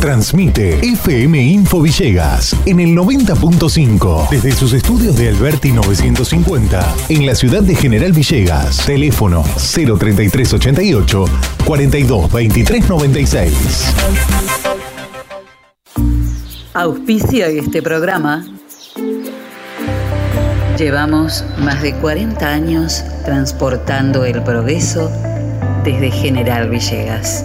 Transmite FM Info Villegas en el 90.5 desde sus estudios de Alberti 950 en la ciudad de General Villegas. Teléfono 03388 42 23 96. Auspicia este programa. Llevamos más de 40 años transportando el progreso desde General Villegas.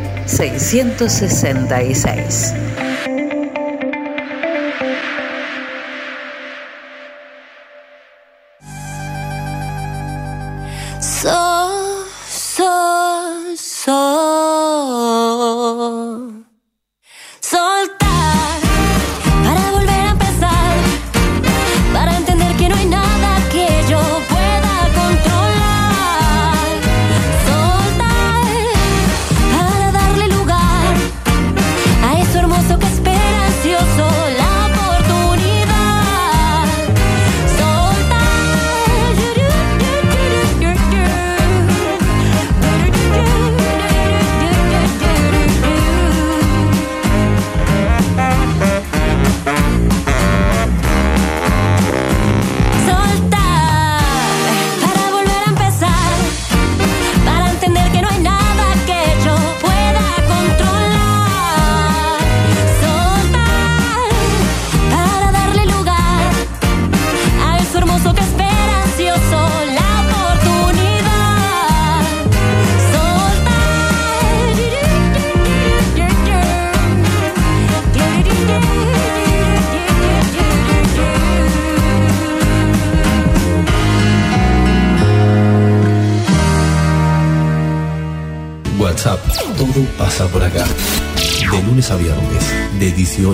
666.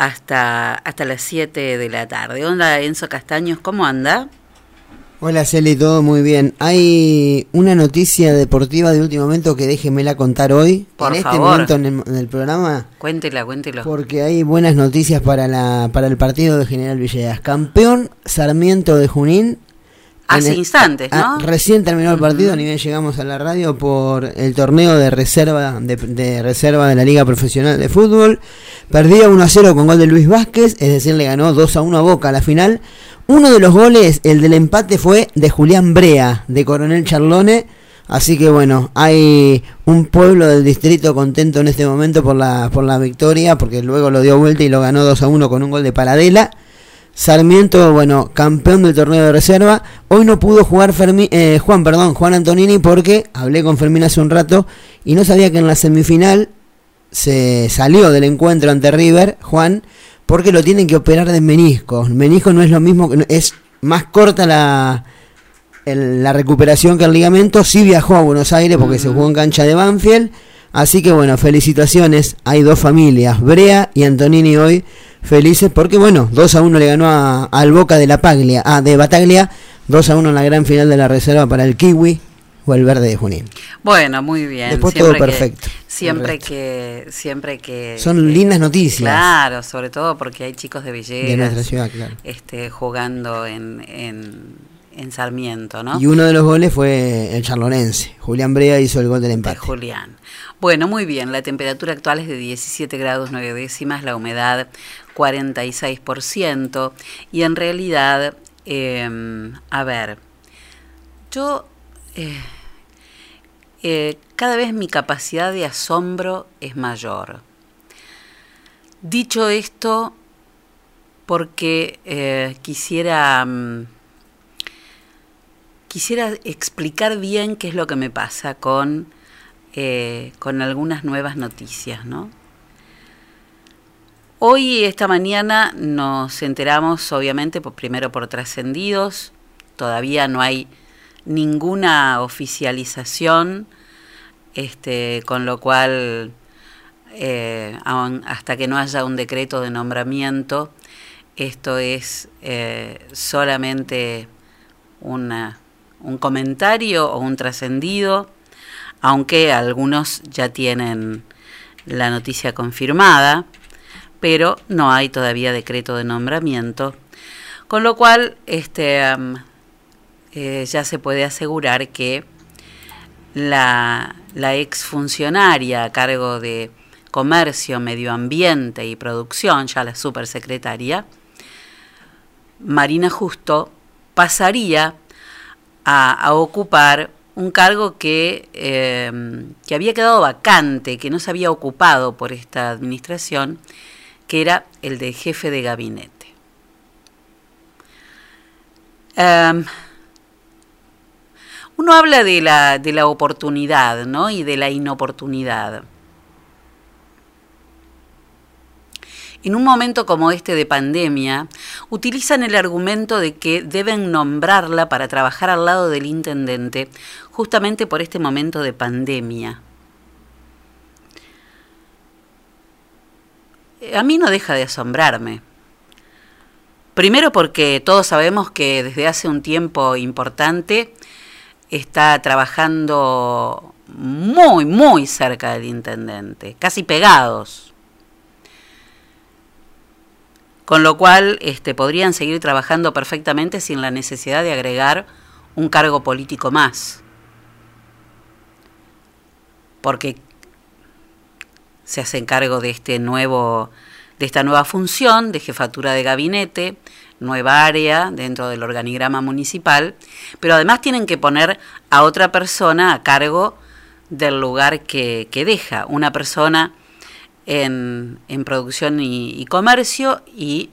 hasta, hasta las 7 de la tarde. Hola, Enzo Castaños, ¿cómo anda? Hola Celi, todo muy bien. Hay una noticia deportiva de último momento que déjenmela contar hoy, Por en este momento en el, en el programa, Cuéntela, cuéntelo. porque hay buenas noticias para la para el partido de General Villegas. Campeón Sarmiento de Junín. Hace el- instantes, ¿no? recién terminó el partido, Ujú. ni bien llegamos a la radio por el torneo de reserva de, de reserva de la Liga Profesional de Fútbol. Perdía 1 a 0 con gol de Luis Vázquez, es decir, le ganó 2 a 1 a Boca a la final. Uno de los goles, el del empate, fue de Julián Brea, de Coronel Charlone. Así que bueno, hay un pueblo del distrito contento en este momento por la, por la victoria, porque luego lo dio vuelta y lo ganó 2 a 1 con un gol de Paradela. Sarmiento, bueno, campeón del torneo de reserva. Hoy no pudo jugar Fermi- eh, Juan, perdón, Juan Antonini porque hablé con Fermín hace un rato y no sabía que en la semifinal se salió del encuentro ante River, Juan, porque lo tienen que operar de menisco. Menisco no es lo mismo, es más corta la, el- la recuperación que el ligamento. Sí viajó a Buenos Aires porque se jugó en cancha de Banfield. Así que bueno, felicitaciones. Hay dos familias, Brea y Antonini hoy felices porque bueno, 2 a 1 le ganó a- al Boca de la Paglia, ah, de Bataglia, 2 a 1 en la gran final de la reserva para el Kiwi o el Verde de Junín. Bueno, muy bien. Después Siempre todo perfecto, Siempre que, siempre que. Son lindas noticias Claro, sobre todo porque hay chicos de Villegas. de nuestra ciudad, claro. Este, jugando en, en, en Sarmiento, ¿no? Y uno de los goles fue el charlonense. Julián Brea hizo el gol del de empate. Julián. Bueno, muy bien. La temperatura actual es de 17 grados 9 décimas, la humedad 46%. Y en realidad, eh, a ver, yo eh, eh, cada vez mi capacidad de asombro es mayor. Dicho esto, porque eh, quisiera, mm, quisiera explicar bien qué es lo que me pasa con, con algunas nuevas noticias, ¿no? Hoy, esta mañana, nos enteramos, obviamente, por, primero por trascendidos, todavía no hay ninguna oficialización, este, con lo cual, eh, hasta que no haya un decreto de nombramiento, esto es eh, solamente un comentario o un trascendido, aunque algunos ya tienen la noticia confirmada, pero no hay todavía decreto de nombramiento, con lo cual este, eh, ya se puede asegurar que la, la exfuncionaria a cargo de Comercio, Medio Ambiente y Producción, ya la supersecretaria, Marina Justo, pasaría a, ocupar un cargo que, eh, que había quedado vacante, que no se había ocupado por esta administración, que era el de jefe de gabinete. Em, uno habla de la, de la oportunidad ¿no? y de la inoportunidad. En un momento como este de pandemia, utilizan el argumento de que deben nombrarla para trabajar al lado del intendente, justamente por este momento de pandemia. A mí no deja de asombrarme. Primero porque todos sabemos que desde hace un tiempo importante está trabajando muy, muy cerca del intendente, casi pegados. Con lo cual este, podrían seguir trabajando perfectamente sin la necesidad de agregar un cargo político más. Porque se hacen cargo de este nuevo de esta nueva función de jefatura de gabinete, nueva área dentro del organigrama municipal, pero además tienen que poner a otra persona a cargo del lugar que, que deja, una persona en, en producción y, y comercio y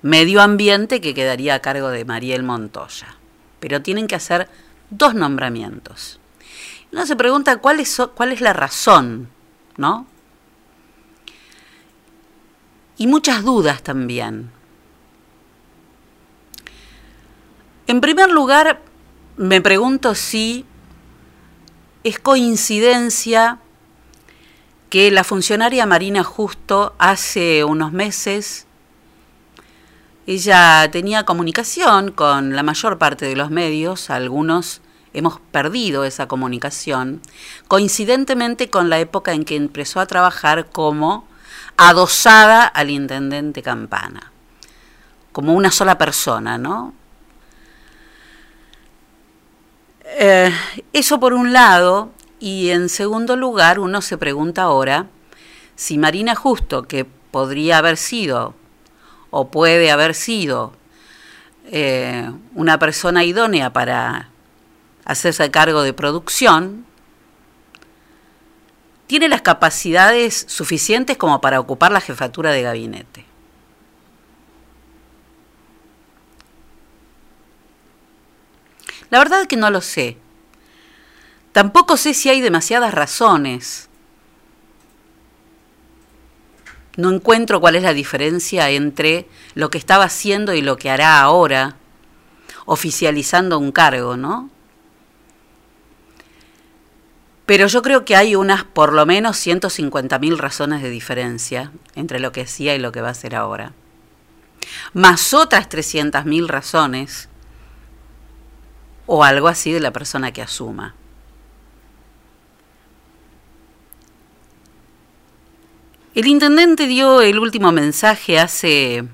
medio ambiente que quedaría a cargo de Mariel Montoya. Pero tienen que hacer dos nombramientos. Uno se pregunta cuál es, cuál es la razón, ¿no? Y muchas dudas también. En primer lugar, me pregunto si es coincidencia que la funcionaria Marina Justo hace unos meses, ella tenía comunicación con la mayor parte de los medios, algunos hemos perdido esa comunicación, coincidentemente con la época en que empezó a trabajar como adosada al intendente Campana, como una sola persona, ¿no? Eh, eso por un lado, y en segundo lugar uno se pregunta ahora si Marina Justo, que podría haber sido o puede haber sido eh, una persona idónea para hacerse cargo de producción, tiene las capacidades suficientes como para ocupar la jefatura de gabinete. La verdad es que no lo sé. Tampoco sé si hay demasiadas razones. No encuentro cuál es la diferencia entre lo que estaba haciendo y lo que hará ahora, oficializando un cargo, ¿no? Pero yo creo que hay unas por lo menos 150.000 razones de diferencia entre lo que hacía y lo que va a hacer ahora. Más otras 300.000 razones o algo así de la persona que asuma. El intendente dio el último mensaje hace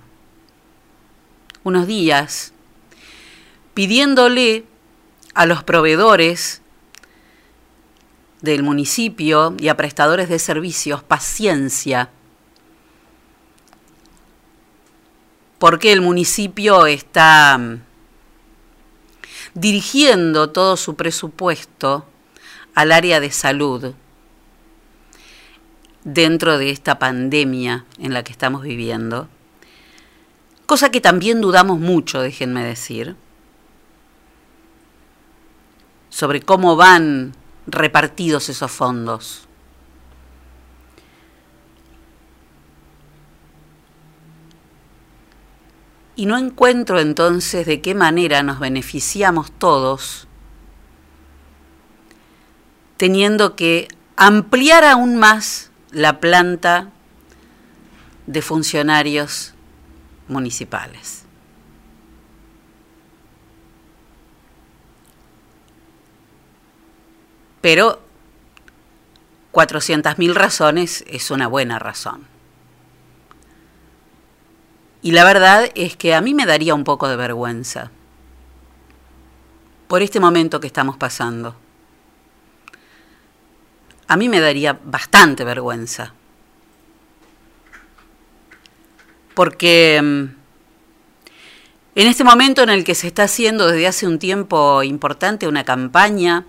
unos días pidiéndole a los proveedores del municipio y a prestadores de servicios paciencia, porque el municipio está mm, dirigiendo todo su presupuesto al área de salud. dentro de esta pandemia en la que estamos viviendo, cosa que también dudamos mucho, déjenme decir, sobre cómo van repartidos esos fondos. Y no encuentro entonces de qué manera nos beneficiamos todos teniendo que ampliar aún más la planta de funcionarios municipales. Pero 400.000 razones es una buena razón. Y la verdad es que a mí me daría un poco de vergüenza por este momento que estamos pasando. A mí me daría bastante vergüenza. Porque mm, en este momento en el que se está haciendo desde hace un tiempo importante una campaña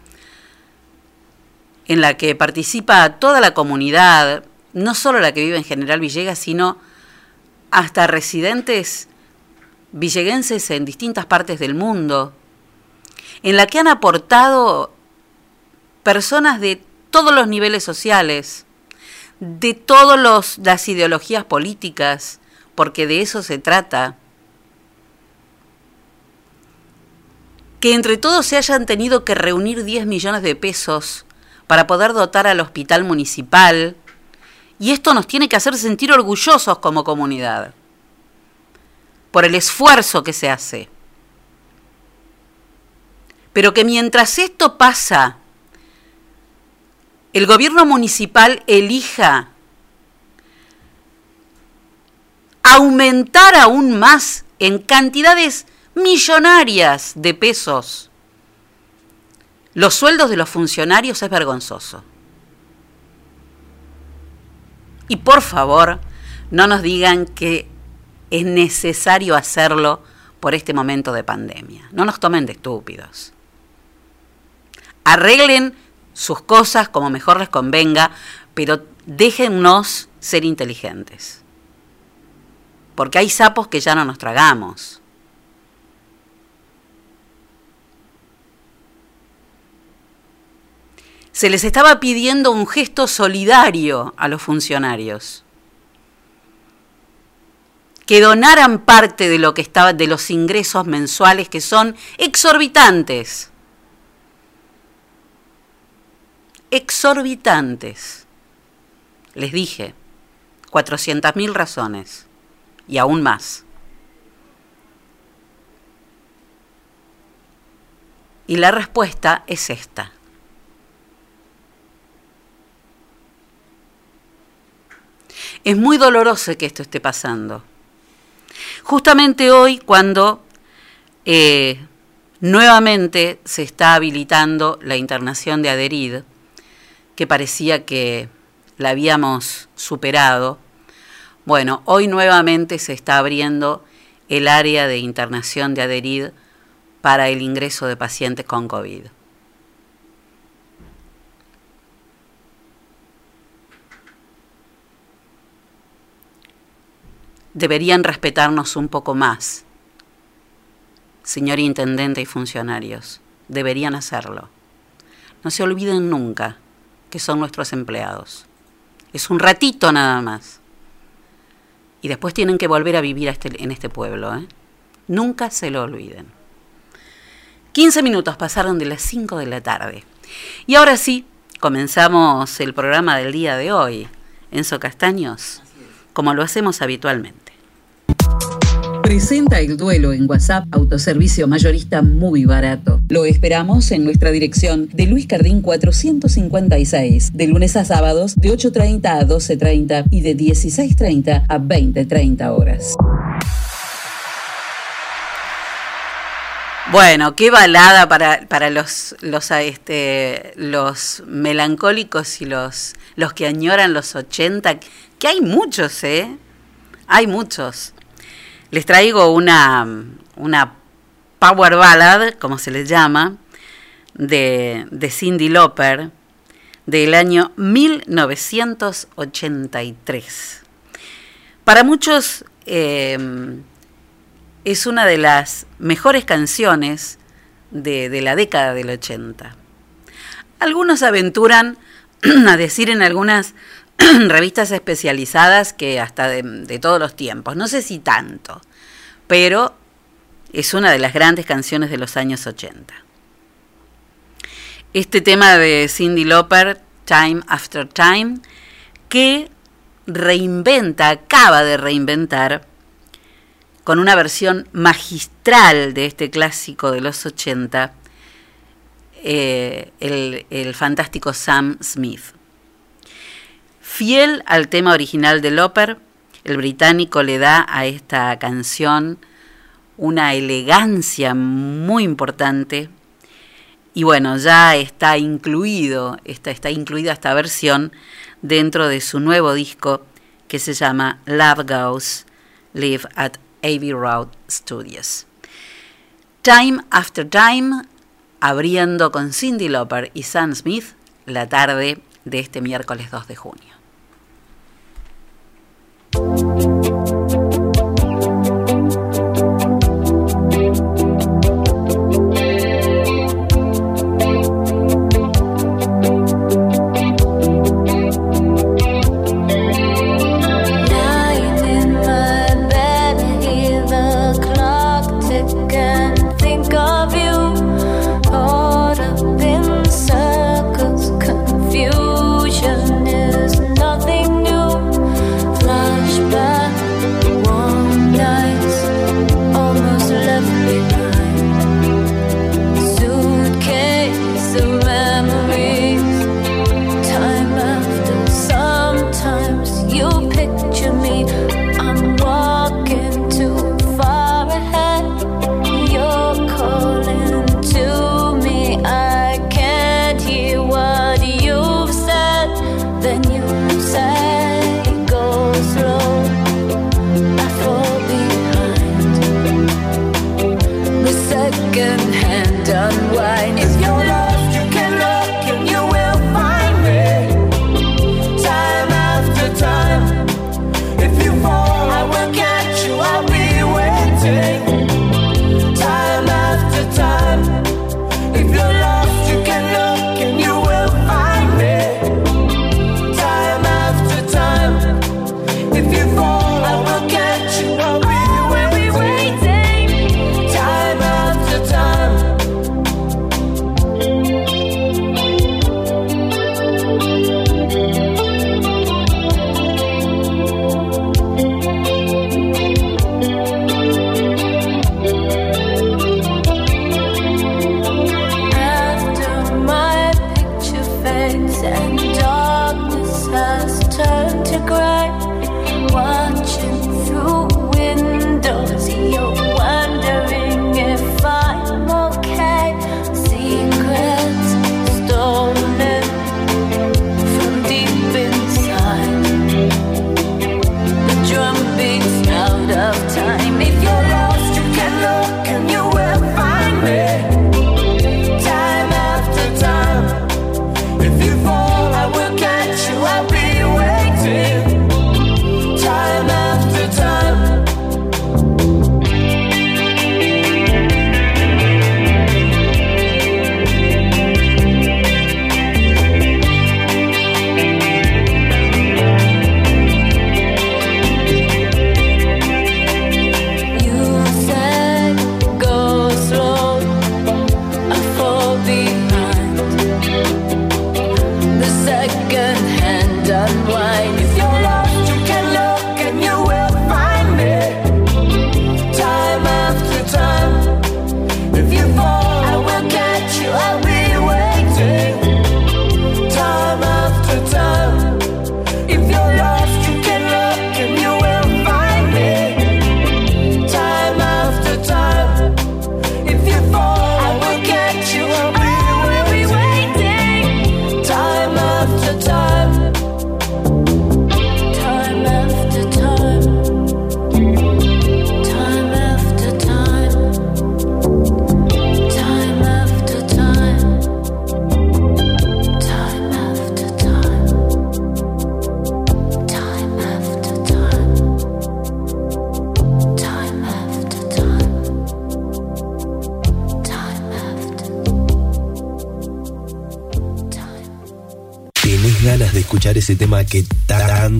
en la que participa toda la comunidad, no solo la que vive en General Villegas, sino hasta residentes villeguenses en distintas partes del mundo, en la que han aportado personas de todos los niveles sociales, de todas las ideologías políticas, porque de eso se trata. Que entre todos se hayan tenido que reunir 10 millones de pesos para poder dotar al hospital municipal, y esto nos tiene que hacer sentir orgullosos como comunidad por el esfuerzo que se hace. Pero que mientras esto pasa, el gobierno municipal elija aumentar aún más en cantidades millonarias de pesos los sueldos de los funcionarios es vergonzoso. Y por favor, no nos digan que es necesario hacerlo por este momento de pandemia. No nos tomen de estúpidos. Arreglen sus cosas como mejor les convenga, pero déjennos ser inteligentes. Porque hay sapos que ya no nos tragamos. Se les estaba pidiendo un gesto solidario a los funcionarios. Que donaran parte de lo que estaba de los ingresos mensuales que son exorbitantes. Exorbitantes. Les dije, 400.000 razones y aún más. Y la respuesta es esta. Es muy doloroso que esto esté pasando. Justamente hoy, cuando eh, nuevamente se está habilitando la internación de Aderid, que parecía que la habíamos superado, bueno, hoy nuevamente se está abriendo el área de internación de Aderid para el ingreso de pacientes con COVID. Deberían respetarnos un poco más. Señor Intendente y funcionarios, deberían hacerlo. No se olviden nunca que son nuestros empleados. Es un ratito nada más. Y después tienen que volver a vivir este, en este pueblo. ¿eh? Nunca se lo olviden. 15 minutos pasaron de las 5 de la tarde. Y ahora sí, comenzamos el programa del día de hoy. Enzo Castaños, como lo hacemos habitualmente. Presenta el duelo en WhatsApp, autoservicio mayorista muy barato. Lo esperamos en nuestra dirección de Luis Cardín 456, de lunes a sábados de 8.30 a 12.30 y de 16.30 a 20.30 horas. Bueno, qué balada para, para los, los, este, los melancólicos y los, los que añoran los 80, que hay muchos, ¿eh? Hay muchos. Les traigo una, una power ballad, como se les llama, de, de Cindy Lauper, del año 1983. Para muchos eh, es una de las mejores canciones de, de la década del 80. Algunos aventuran a decir en algunas revistas especializadas que hasta de, todos los tiempos, no sé si tanto, pero es una de las grandes canciones de los años 80. Este tema de Cindy Lauper, Time After Time, que reinventa, acaba de reinventar, con una versión magistral de este clásico de los 80, eh, el, el fantástico Sam Smith. Fiel al tema original de Loper, el británico le da a esta canción una elegancia muy importante y bueno, ya está incluido, está, está incluida esta versión dentro de su nuevo disco que se llama Love Goes Live at Abbey Road Studios. Time After Time, abriendo con Cindy Lauper y Sam Smith la tarde de este miércoles 2 de junio. Thank you.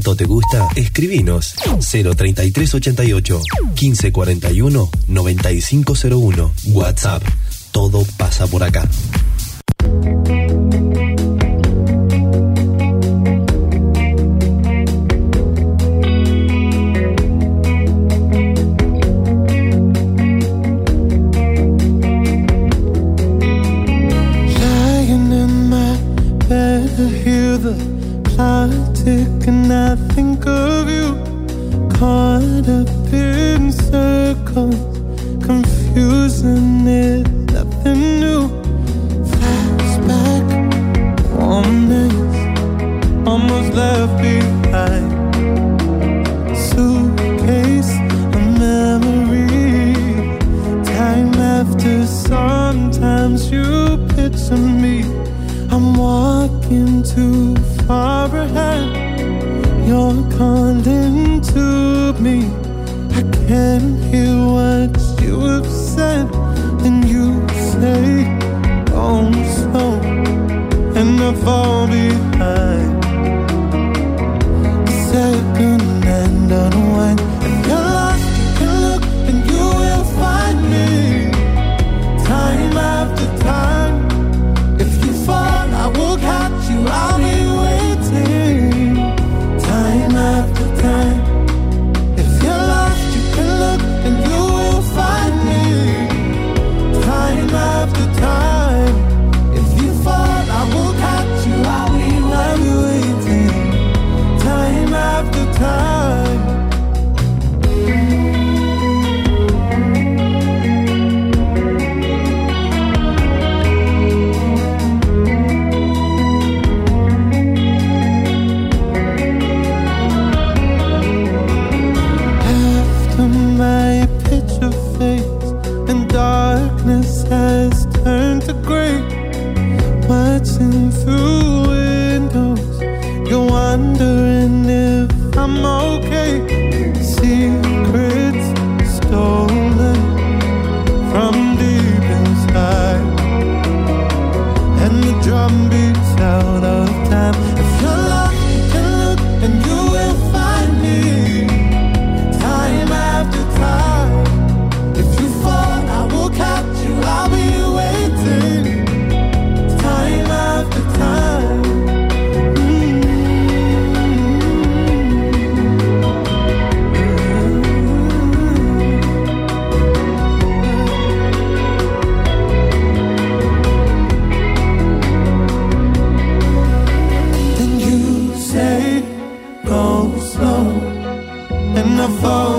Te gusta? Escribinos 03388 1541 9501. WhatsApp. Todo pasa por acá.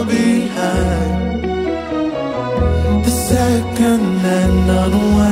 behind. The second and unwind.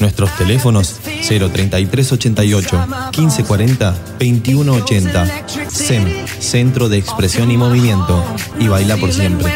Nuestros teléfonos 03388 1540 2180. SEM, Centro de Expresión y Movimiento. Y baila por siempre.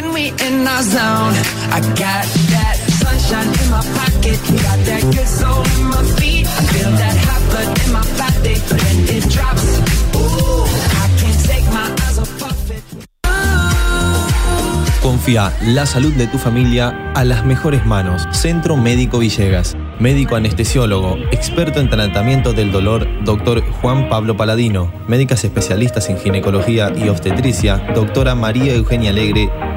Confía la salud de tu familia a las mejores manos. Centro Médico Villegas. Médico anestesiólogo, experto en tratamiento del dolor, doctor Juan Pablo Paladino. Médicas especialistas en ginecología y obstetricia, doctora María Eugenia Alegre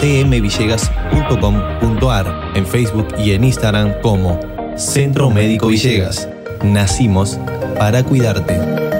www.cmvillegas.com.ar, en Facebook y en Instagram como Centro Médico Villegas. Nacimos para cuidarte.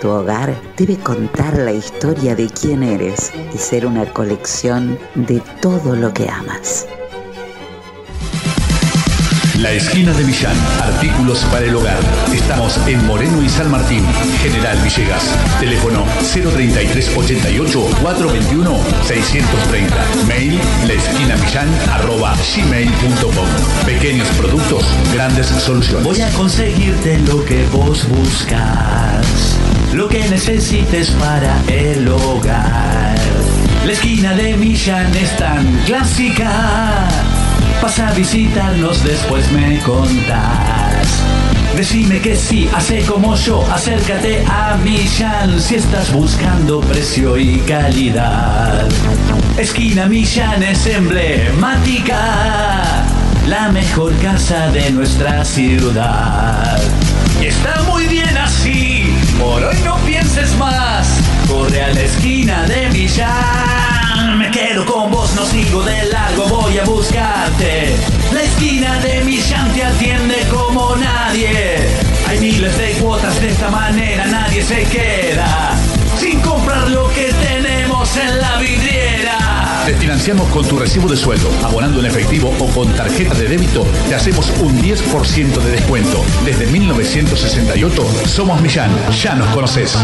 Tu hogar debe contar la historia de quién eres y ser una colección de todo lo que amas. La esquina de Millán, artículos para el hogar. Estamos en Moreno y San Martín, General Villegas. Teléfono 03388 421 630. Mail laesquinamillán arroba gmail.com. Pequeños productos, grandes soluciones. Voy a conseguirte lo que vos buscas, lo que necesites para el hogar. La esquina de Millán es tan clásica. Pasa a visitarnos, después me contás. Decime que sí, hace como yo, acércate a Millán si estás buscando precio y calidad. Esquina Millán es emblemática, la mejor casa de nuestra ciudad. Y está muy por hoy no pienses más, corre a la esquina de Millán. Me quedo con vos, no sigo de largo, voy a buscarte. La esquina de Millán te atiende como nadie. Hay miles de cuotas de esta manera, nadie se queda sin comprar lo que tenemos en la vidriera. Te financiamos con tu recibo de sueldo, abonando en efectivo o con tarjeta de débito, te hacemos un 10% de descuento. Desde 1968 somos Millán, ya nos conoces.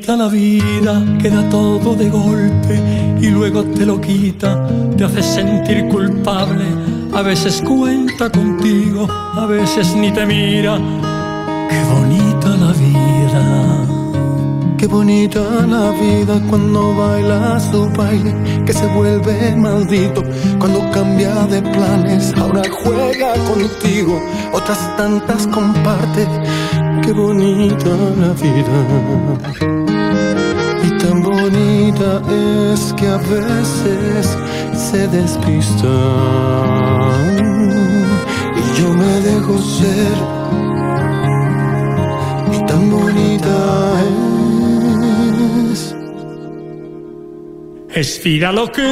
Bonita la vida, que da todo de golpe y luego te lo quita, te hace sentir culpable. A veces cuenta contigo, a veces ni te mira. Qué bonita la vida. Qué bonita la vida cuando baila su baile, que se vuelve maldito cuando cambia de planes. Ahora juega contigo, otras tantas comparte. Qué bonita la vida. Tan bonita es que a veces se despista. Y yo me dejo ser. Y tan bonita es. Es vida lo que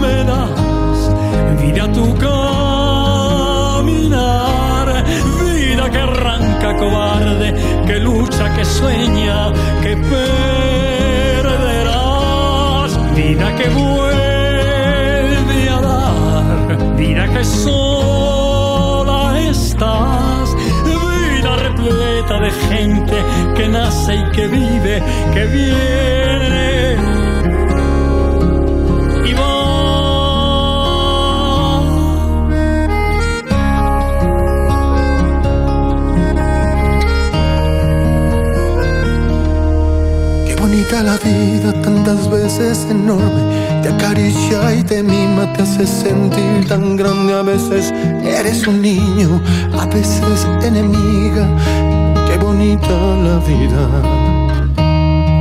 me das, vida tu caminar, vida que arranca cobarde, que lucha, que sueña, que vida que vuelve a dar, vida que sola estás, vida repleta de gente que nace y que vive, que viene La vida, tantas veces enorme. Te acaricia y te mima, te hace sentir tan grande. A veces eres un niño, a veces enemiga. Qué bonita la vida.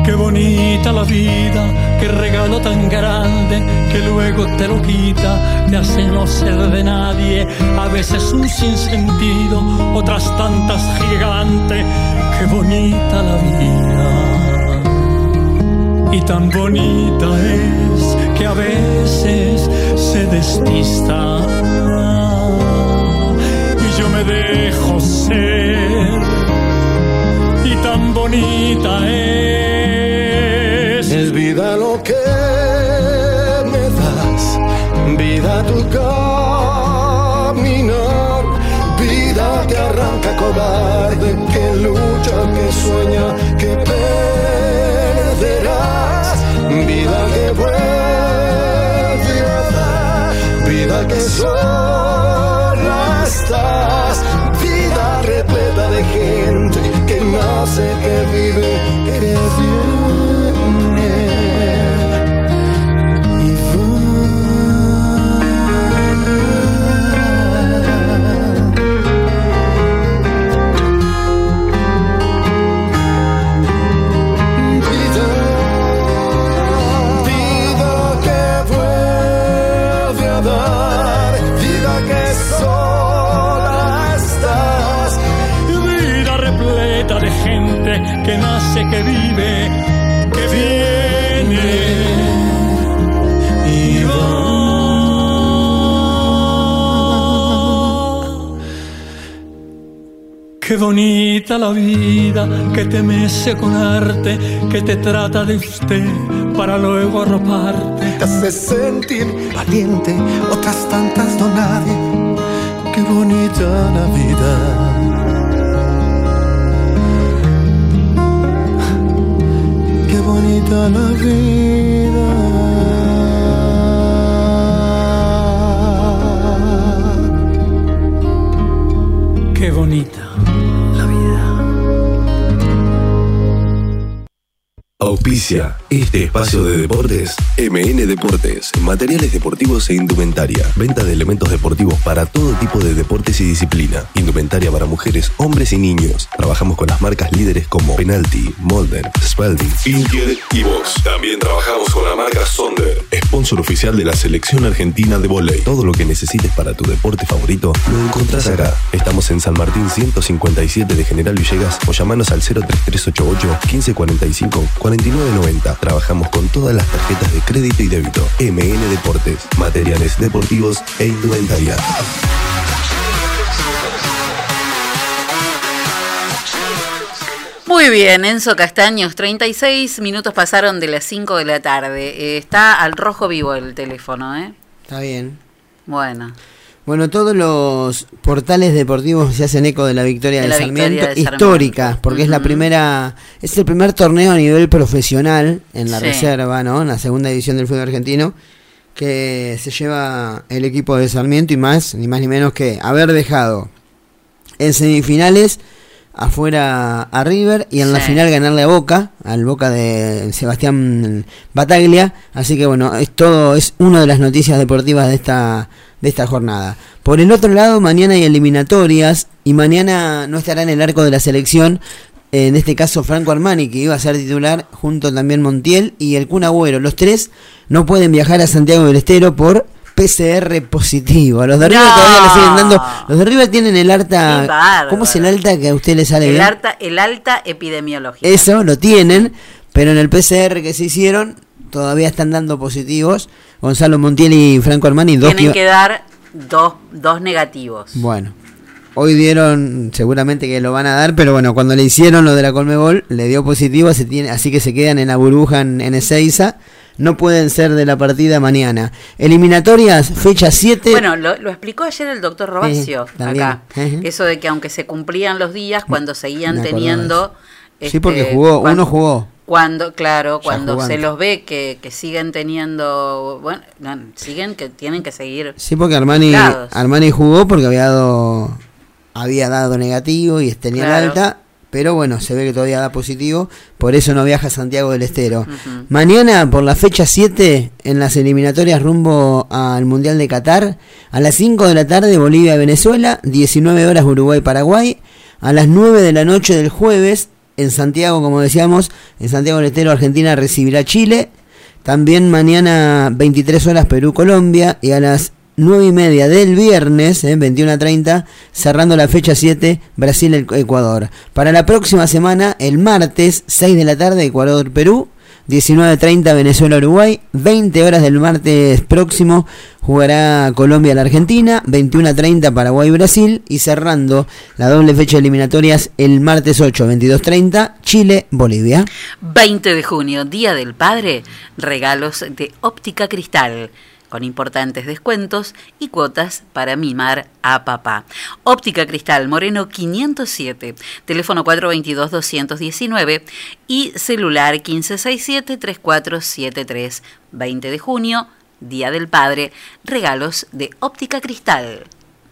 Qué bonita la vida, qué regalo tan grande que luego te lo quita, te hace no ser de nadie, a veces un sinsentido, otras tantas gigante. Qué bonita la vida. Y tan bonita es que a veces se despista. Y yo me dejo ser. Y tan bonita es. Es vida lo que me das, vida tu caminar, vida que arranca cobarde, que lucha, que sueña, que perderás, vida que vuelve a dar, vida que sola estás, vida repleta de gente que nace, que vive, que viene que nace, que vive, que viene y va. Qué bonita la vida que te mece con arte, que te trata de usted para luego arroparte. te hace sentir valiente, otras tantas no nadie. Qué bonita la vida. Bonita la vida. Qué bonita la vida. Auspicia este espacio de deportes MN Deportes, materiales deportivos e indumentaria. Venta de elementos deportivos para todo tipo de deportes y disciplina. Indumentaria para mujeres, hombres y niños. Trabajamos con las marcas líderes como Penalty, Molden, Spalding, Intier y Vox. También trabajamos con la marca Sonder, sponsor oficial de la selección argentina de volei. Todo lo que necesites para tu deporte favorito lo encontrás acá. Estamos en San Martín 157 de General Villegas o llamanos al 03388 1545 4990. Trabajamos con todas las tarjetas de crédito y débito. MN Deportes, materiales deportivos e indumentaria. Muy bien, Enzo Castaños, 36 minutos pasaron de las 5 de la tarde. Eh, está al rojo vivo el teléfono, ¿eh? Está bien. Bueno. Bueno, todos los portales deportivos se hacen eco de la victoria De de, la Sarmiento, victoria de histórica, porque es la primera, es el primer torneo a nivel profesional en la Sí. reserva, ¿no? En la segunda división del fútbol argentino, que se lleva el equipo de Sarmiento y más, ni más ni menos que haber dejado en semifinales afuera a River y en la final ganarle a Boca, al Boca de Sebastián Bataglia, así que bueno, es todo es una de las noticias deportivas de esta de esta jornada. Por el otro lado, mañana hay eliminatorias y mañana no estará en el arco de la selección en este caso Franco Armani, que iba a ser titular, junto también Montiel y el Kun Agüero. Los tres no pueden viajar a Santiago del Estero por PCR positivo. A los de No. todavía le siguen dando. Los de River tienen el bárbaro. ¿Cómo es el alta que a usted le sale El bien? alta, el alta epidemiológica. Eso lo tienen, pero en el PCR que se hicieron todavía están dando positivos. Gonzalo Montiel y Franco Armani, dos Tienen que- que dar dos, dos negativos. Bueno, hoy dieron, seguramente que lo van a dar, pero bueno, cuando le hicieron lo de la Colmebol, le dio positivo, se tiene, así que se quedan en la burbuja en, en Ezeiza. No pueden ser de la partida mañana. Eliminatorias, fecha 7. Bueno, lo, lo explicó ayer el doctor Robacio Eh, acá. Eso de que aunque se cumplían los días, cuando seguían teniendo. sí, porque este, jugó, uno jugó. Cuando, claro, Ya cuando jugando. se los ve que, que siguen teniendo, bueno, no, siguen que tienen que seguir. Sí, porque Armani. Armani jugó porque había dado, había dado negativo y tenía Claro. alta, pero bueno, se ve que todavía da positivo, por eso no viaja a Santiago del Estero. Mañana, por la fecha 7, en las eliminatorias rumbo al Mundial de Qatar, a las 5 de la tarde Bolivia-Venezuela, 19 horas Uruguay-Paraguay, a las 9 de la noche del jueves, en Santiago, como decíamos, en Santiago del Estero, Argentina recibirá Chile, también mañana 23 horas Perú-Colombia y a las 9 y media del viernes, eh, 21 a 30, cerrando la fecha 7, Brasil-Ecuador. Para la próxima semana, el martes, 6 de la tarde, Ecuador-Perú, 19.30 Venezuela-Uruguay, 20 horas del martes próximo jugará Colombia-la-Argentina, 21.30 Paraguay-Brasil y cerrando la doble fecha de eliminatorias el martes 8, 22.30 Chile-Bolivia. 20 de junio, Día del Padre, regalos de óptica cristal, con importantes descuentos y cuotas para mimar a papá. Óptica Cristal, Moreno 507, teléfono 422-219 y celular 1567-3473. 20 de junio, Día del Padre, regalos de óptica cristal.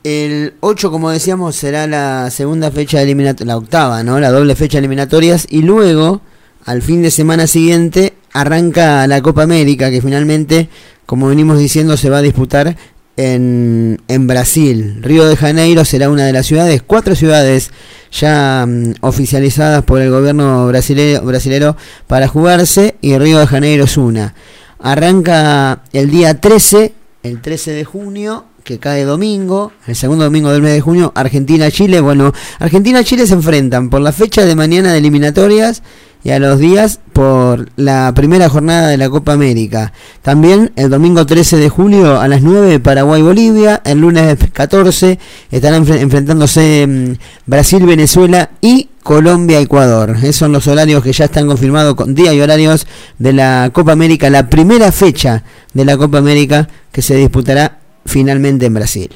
El 8, como decíamos, será la segunda fecha eliminatoria, la octava, ¿no? La doble fecha de eliminatorias. Y luego, al fin de semana siguiente, arranca la Copa América, que finalmente, como venimos diciendo, se va a disputar en, en Brasil. Río de Janeiro será una de las ciudades, cuatro ciudades ya mm, oficializadas por el gobierno brasilero, brasilero para jugarse, y Río de Janeiro es una. Arranca el día 13, el 13 de junio, que cae domingo, el segundo domingo del mes de junio, Argentina-Chile. Bueno, Argentina-Chile se enfrentan por la fecha de mañana de eliminatorias y a los días por la primera jornada de la Copa América. También el domingo 13 de julio a las 9 Paraguay-Bolivia, el lunes 14 estarán enfre- enfrentándose mm, Brasil-Venezuela y Colombia-Ecuador. Esos son los horarios que ya están confirmados con día y horarios de la Copa América, la primera fecha de la Copa América que se disputará finalmente en Brasil.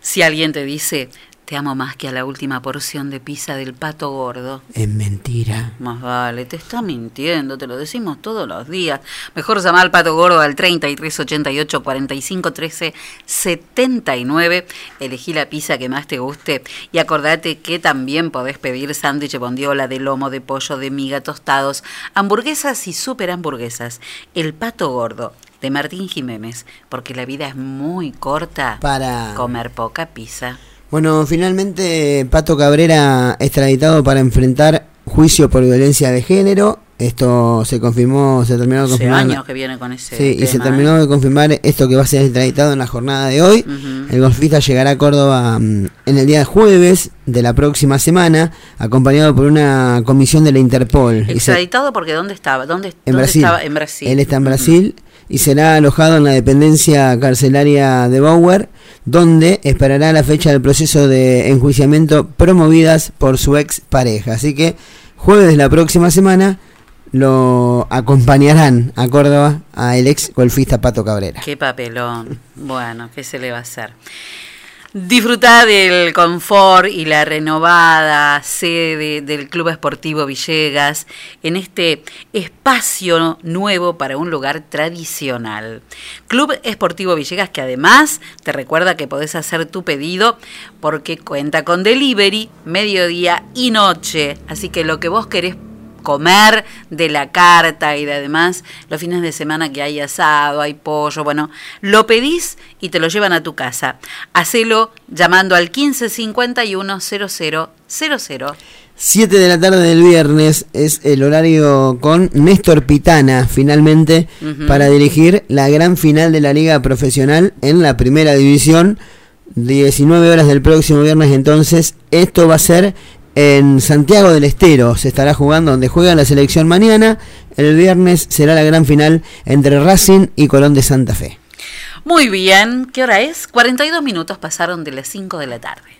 Si alguien te dice, te amo más que a la última porción de pizza del pato gordo. Es mentira. Más vale, te está mintiendo, te lo decimos todos los días. Mejor llamar al pato gordo al 3388 45 13 79. Elegí la pizza que más te guste y acordate que también podés pedir sándwich de bondiola, de lomo, de pollo, de miga, tostados, hamburguesas y super hamburguesas. El pato gordo de Martín Jiménez, porque la vida es muy corta Para comer poca pizza. Bueno, finalmente Pato Cabrera extraditado para enfrentar juicio por violencia de género. Esto se confirmó, se terminó de Hace confirmar. años que viene con ese Sí, y se tema, terminó ¿eh? de confirmar esto que va a ser extraditado en la jornada de hoy. El golfista llegará a Córdoba mm, en el día jueves de la próxima semana, acompañado por una comisión de la Interpol. Y se- Extraditado porque ¿dónde estaba? ¿Dónde, en dónde Brasil. estaba? En Brasil. Él está en Brasil y será alojado en la dependencia carcelaria de Bauer, donde esperará la fecha del proceso de enjuiciamiento promovidas por su ex pareja. Así que jueves de la próxima semana lo acompañarán a Córdoba a el ex golfista Pato Cabrera. Qué papelón. Bueno, ¿qué se le va a hacer? Disfrutar del confort y la renovada sede del Club Esportivo Villegas en este espacio nuevo para un lugar tradicional. Club Esportivo Villegas que además te recuerda que podés hacer tu pedido porque cuenta con delivery, mediodía y noche. Así que lo que vos querés comer de la carta y de además los fines de semana que hay asado, hay pollo, bueno, lo pedís y te lo llevan a tu casa. Hacelo llamando al 1551 0000. 7 de la tarde del viernes es el horario con Néstor Pitana, finalmente, para dirigir la gran final de la Liga Profesional en la primera división. 19 horas del próximo viernes, entonces, esto va a ser en Santiago del Estero se estará jugando donde juega la selección mañana. El viernes será la gran final entre Racing y Colón de Santa Fe. Muy bien, ¿qué hora es? 42 minutos pasaron de las 5 de la tarde.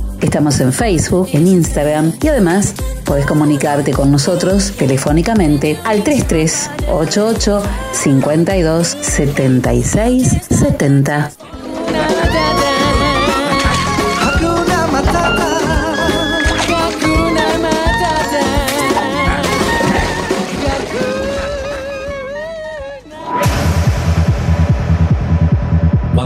Estamos en Facebook, en Instagram y además podés comunicarte con nosotros telefónicamente al 3388 52 76 70.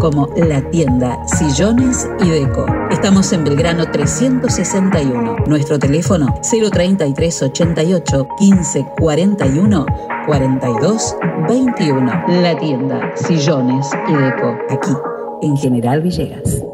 como La Tienda Sillones y Deco. Estamos en Belgrano 361. Nuestro teléfono 033 88 15 41 42 21. La Tienda Sillones y Deco. Aquí, en General Villegas.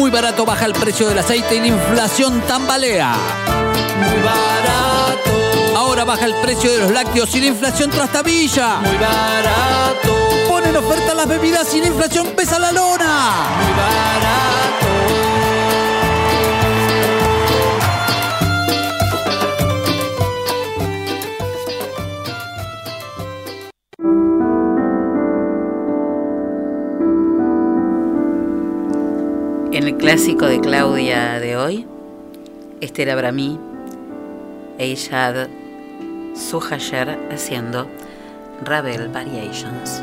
Muy barato baja el precio del aceite y la inflación tambalea. Muy barato. Ahora baja el precio de los lácteos y la inflación trastabilla. Muy barato. Ponen oferta las bebidas y la inflación pesa la lona. Muy barato. En el clásico de Claudia de hoy, Esther Abramí, Eishad Suhayer haciendo Ravel Variations.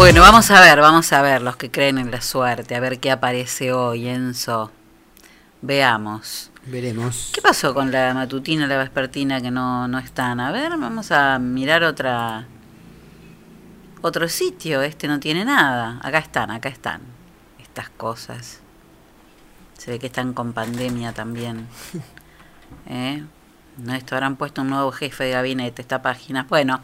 Bueno, vamos a ver, vamos a ver los que creen en la suerte, a ver qué aparece hoy, Enzo. Veamos. Veremos. ¿Qué pasó con la matutina y la vespertina que no, no están? A ver, vamos a mirar otra otro sitio. Este no tiene nada. Acá están, acá están. Estas cosas. Se ve que están con pandemia también. ¿Eh? No, esto habrán puesto un nuevo jefe de gabinete, esta página. Bueno,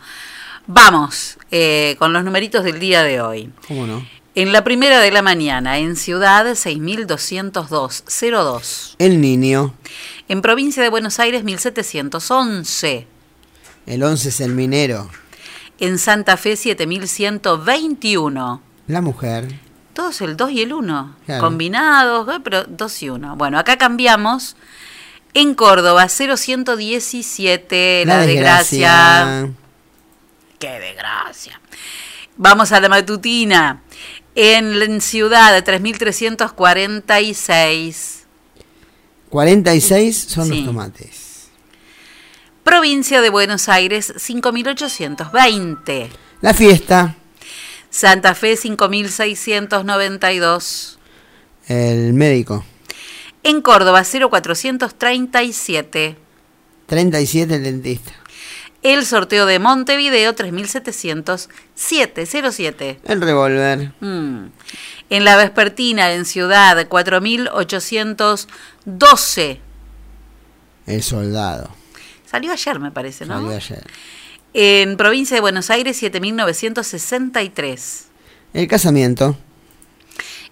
vamos eh, con los numeritos del día de hoy. ¿Cómo no? En la primera de la mañana, en Ciudad 6202-02. El niño. En provincia de Buenos Aires 1711. El 11 es el minero. En Santa Fe 7121. La mujer. Todos el 2 y el 1. Claro. Combinados, ¿eh? pero 2 y 1. Bueno, acá cambiamos. En Córdoba 0117. La, desgracia. ¡Qué desgracia! Vamos a la matutina. En, en Ciudad 3346. 46 son Sí. los tomates. Provincia de Buenos Aires 5820. La fiesta. Santa Fe 5692. El médico. En Córdoba 0437. 37 el dentista. El sorteo de Montevideo 3707. 07. El revólver. Mm. En la vespertina en Ciudad 4812. El soldado. Salió ayer, me parece, ¿no? Salió ayer. En provincia de Buenos Aires 7963. El casamiento.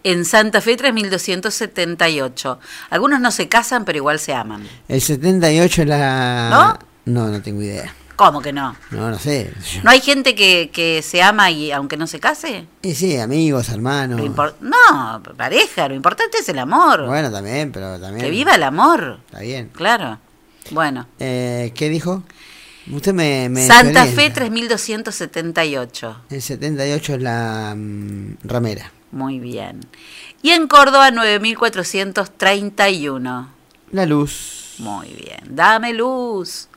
En Santa Fe 3278. Algunos no se casan, pero igual se aman. El 78 es la... ¿No? No, no tengo idea. ¿Cómo que no? No, no sé. ¿No hay gente que, que se ama y aunque no se case? Y sí, amigos, hermanos. No, pareja, lo importante es el amor. Bueno, también, pero también... que viva el amor. Está bien. Claro. Bueno. Eh, ¿Qué dijo? Usted me... me Santa. Fe 3278. El 78 es la mm, ramera. Muy bien. Y en Córdoba 9431. La luz. Muy bien. Dame luz.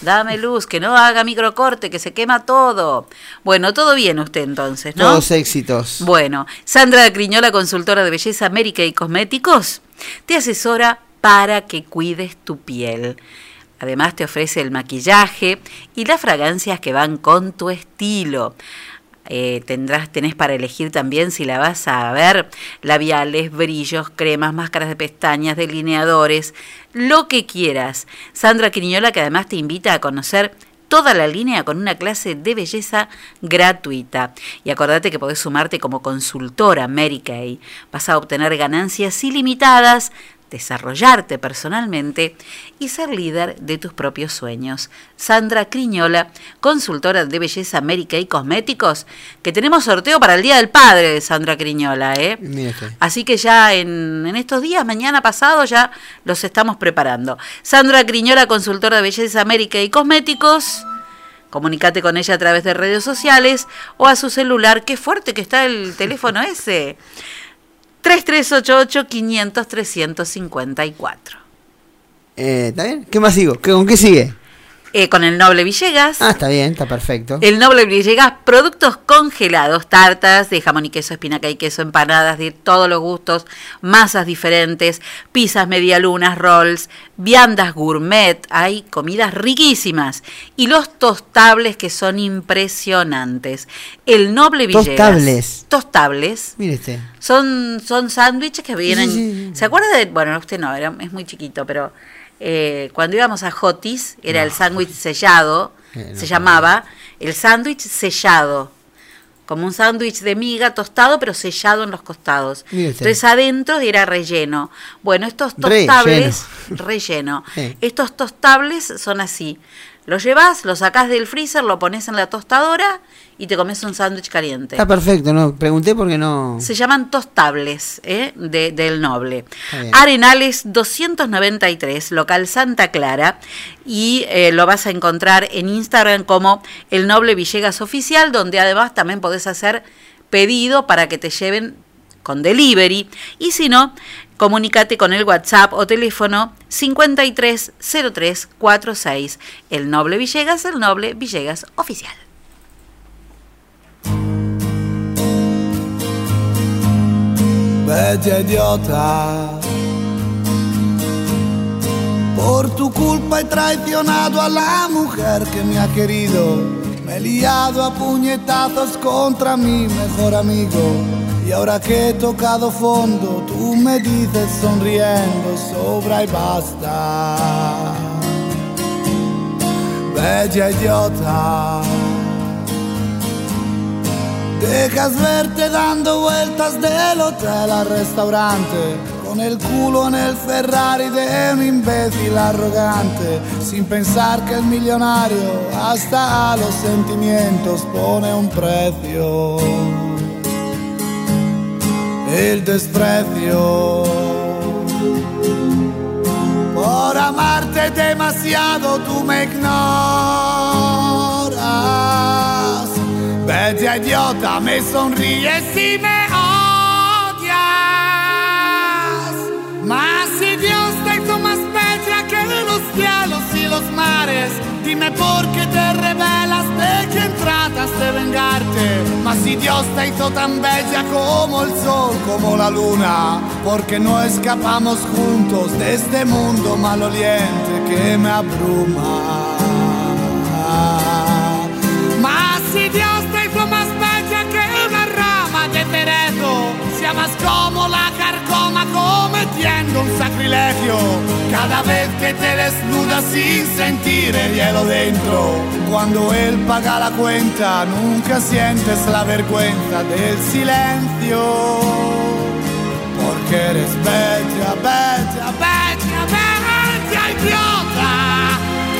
Dame luz, que no haga microcorte, que se quema todo. Bueno, todo bien usted entonces, ¿no? Todos éxitos. Bueno, Sandra Criñola, consultora de belleza América y cosméticos, te asesora para que cuides tu piel. Además te ofrece el maquillaje y las fragancias que van con tu estilo. Eh, tendrás, tenés para elegir también si la vas a ver, labiales, brillos, cremas, máscaras de pestañas, delineadores, lo que quieras. Sandra Quiñola que además te invita a conocer toda la línea con una clase de belleza gratuita. Y acordate que podés sumarte como consultora Mary Kay. Vas a obtener ganancias ilimitadas, desarrollarte personalmente y ser líder de tus propios sueños. Sandra Criñola, consultora de belleza América y cosméticos, que tenemos sorteo para el Día del Padre de Sandra Criñola, ¿eh? Así que ya en, en estos días, mañana pasado, ya los estamos preparando. Sandra Criñola, consultora de belleza América y cosméticos. Comunicate con ella a través de redes sociales o a su celular. Qué fuerte que está el teléfono ese. 3388-500-354. Eh, ¿Está bien? ¿Qué más sigo? ¿Qué- ¿Con qué sigue? Eh, con el Noble Villegas. Ah, está bien, está perfecto. El Noble Villegas, productos congelados, tartas de jamón y queso, espinaca y queso, empanadas de todos los gustos, masas diferentes, pizzas medialunas, rolls, viandas gourmet, hay comidas riquísimas y los tostables que son impresionantes. El Noble Villegas. Tostables. Tostables. Mire usted. Son, son sándwiches que vienen. sí, sí. ¿Se acuerda de.? Bueno, usted no, era, es muy chiquito, pero eh, cuando íbamos a Jotis, era el sándwich sellado, Eh, no se llamaba el sándwich sellado. Como un sándwich de miga tostado, pero sellado en los costados. Entonces adentro era relleno. Bueno, estos tostables. Relleno. Estos tostables son así. Los llevas, lo sacás del freezer, lo pones en la tostadora y te comes un sándwich caliente. Está perfecto, no pregunté porque no. Se llaman tostables ¿eh? de- del Noble. Arenales 293, local Santa Clara. Y eh, lo vas a encontrar en Instagram como El Noble Villegas Oficial, donde además también podés hacer pedido para que te lleven con delivery. Y si no, comunícate con el WhatsApp o teléfono 530346. El Noble Villegas, el Noble Villegas Oficial. Vete idiota. Por tu culpa he traicionado a la mujer que me ha querido. Me he liado a puñetazos contra mi mejor amigo. Y ahora que he tocado fondo, tú me dices sonriendo, sobra y basta. Bella idiota. Dejas verte dando vueltas del hotel al restaurante, con el culo en el Ferrari de un imbécil arrogante, sin pensar que el millonario hasta a los sentimientos pone un precio. El desprecio. Por amarte demasiado tú me ignoras. Bella idiota, me sonríes y me odias. Mas dime por qué te revelas de quién tratas de vengarte. Mas si Dios te hizo tan bella como el sol, como la luna, porque no escapamos juntos de este mundo maloliente que me abruma. Cometiendo un sacrilegio. Cada vez que te desnudas sin sentir el hielo dentro, cuando él paga la cuenta, nunca sientes la vergüenza del silencio. Porque eres bella, bella, bella, bella, idiota,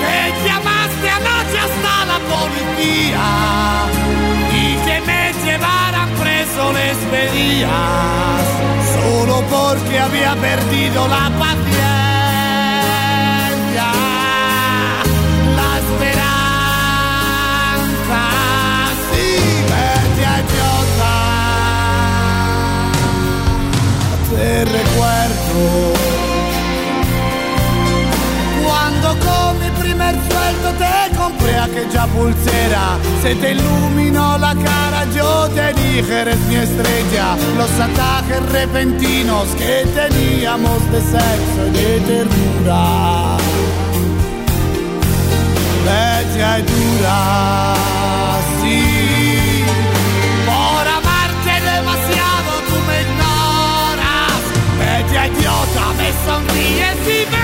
que llamaste anoche hasta la policía les pedías, solo porque había perdido la paciencia, la esperanza, sí, idiota te recuerdo Cuando con mi primer sueldo te compré aquella pulsera. Se te iluminó la cara, yo te dije mi estrella Los ataques repentinos que teníamos de sexo y de ternura. Bella y dura, sí Por amarte demasiado tú me ignoras Bella idiota, me sonríes y me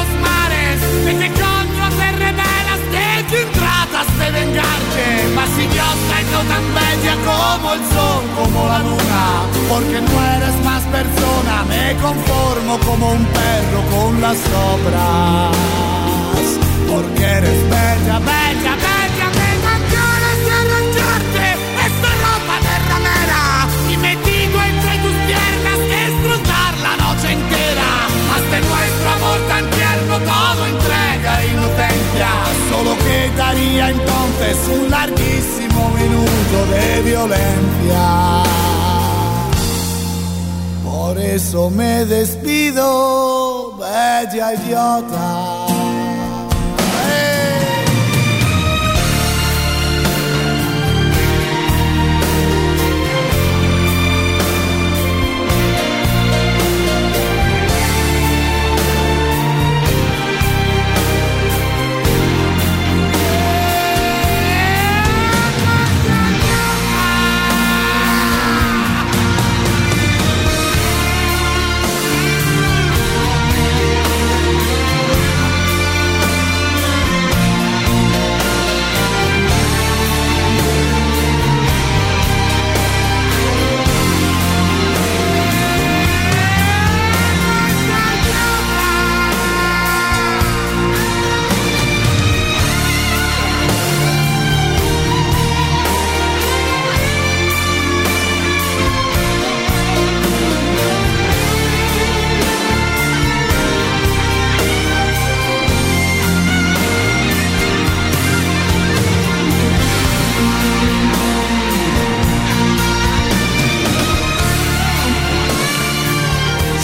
los mares ¿De qué coño te revelas? ¿De quién tratas de vengarte? Mas si Dios te hizo tan bella como el sol, como la luna Porque no eres más persona, me conformo como un perro con las obras porque eres bella, bella, bella, Solo quedaría entonces un larguísimo minuto de violencia. Por eso me despido, bella idiota.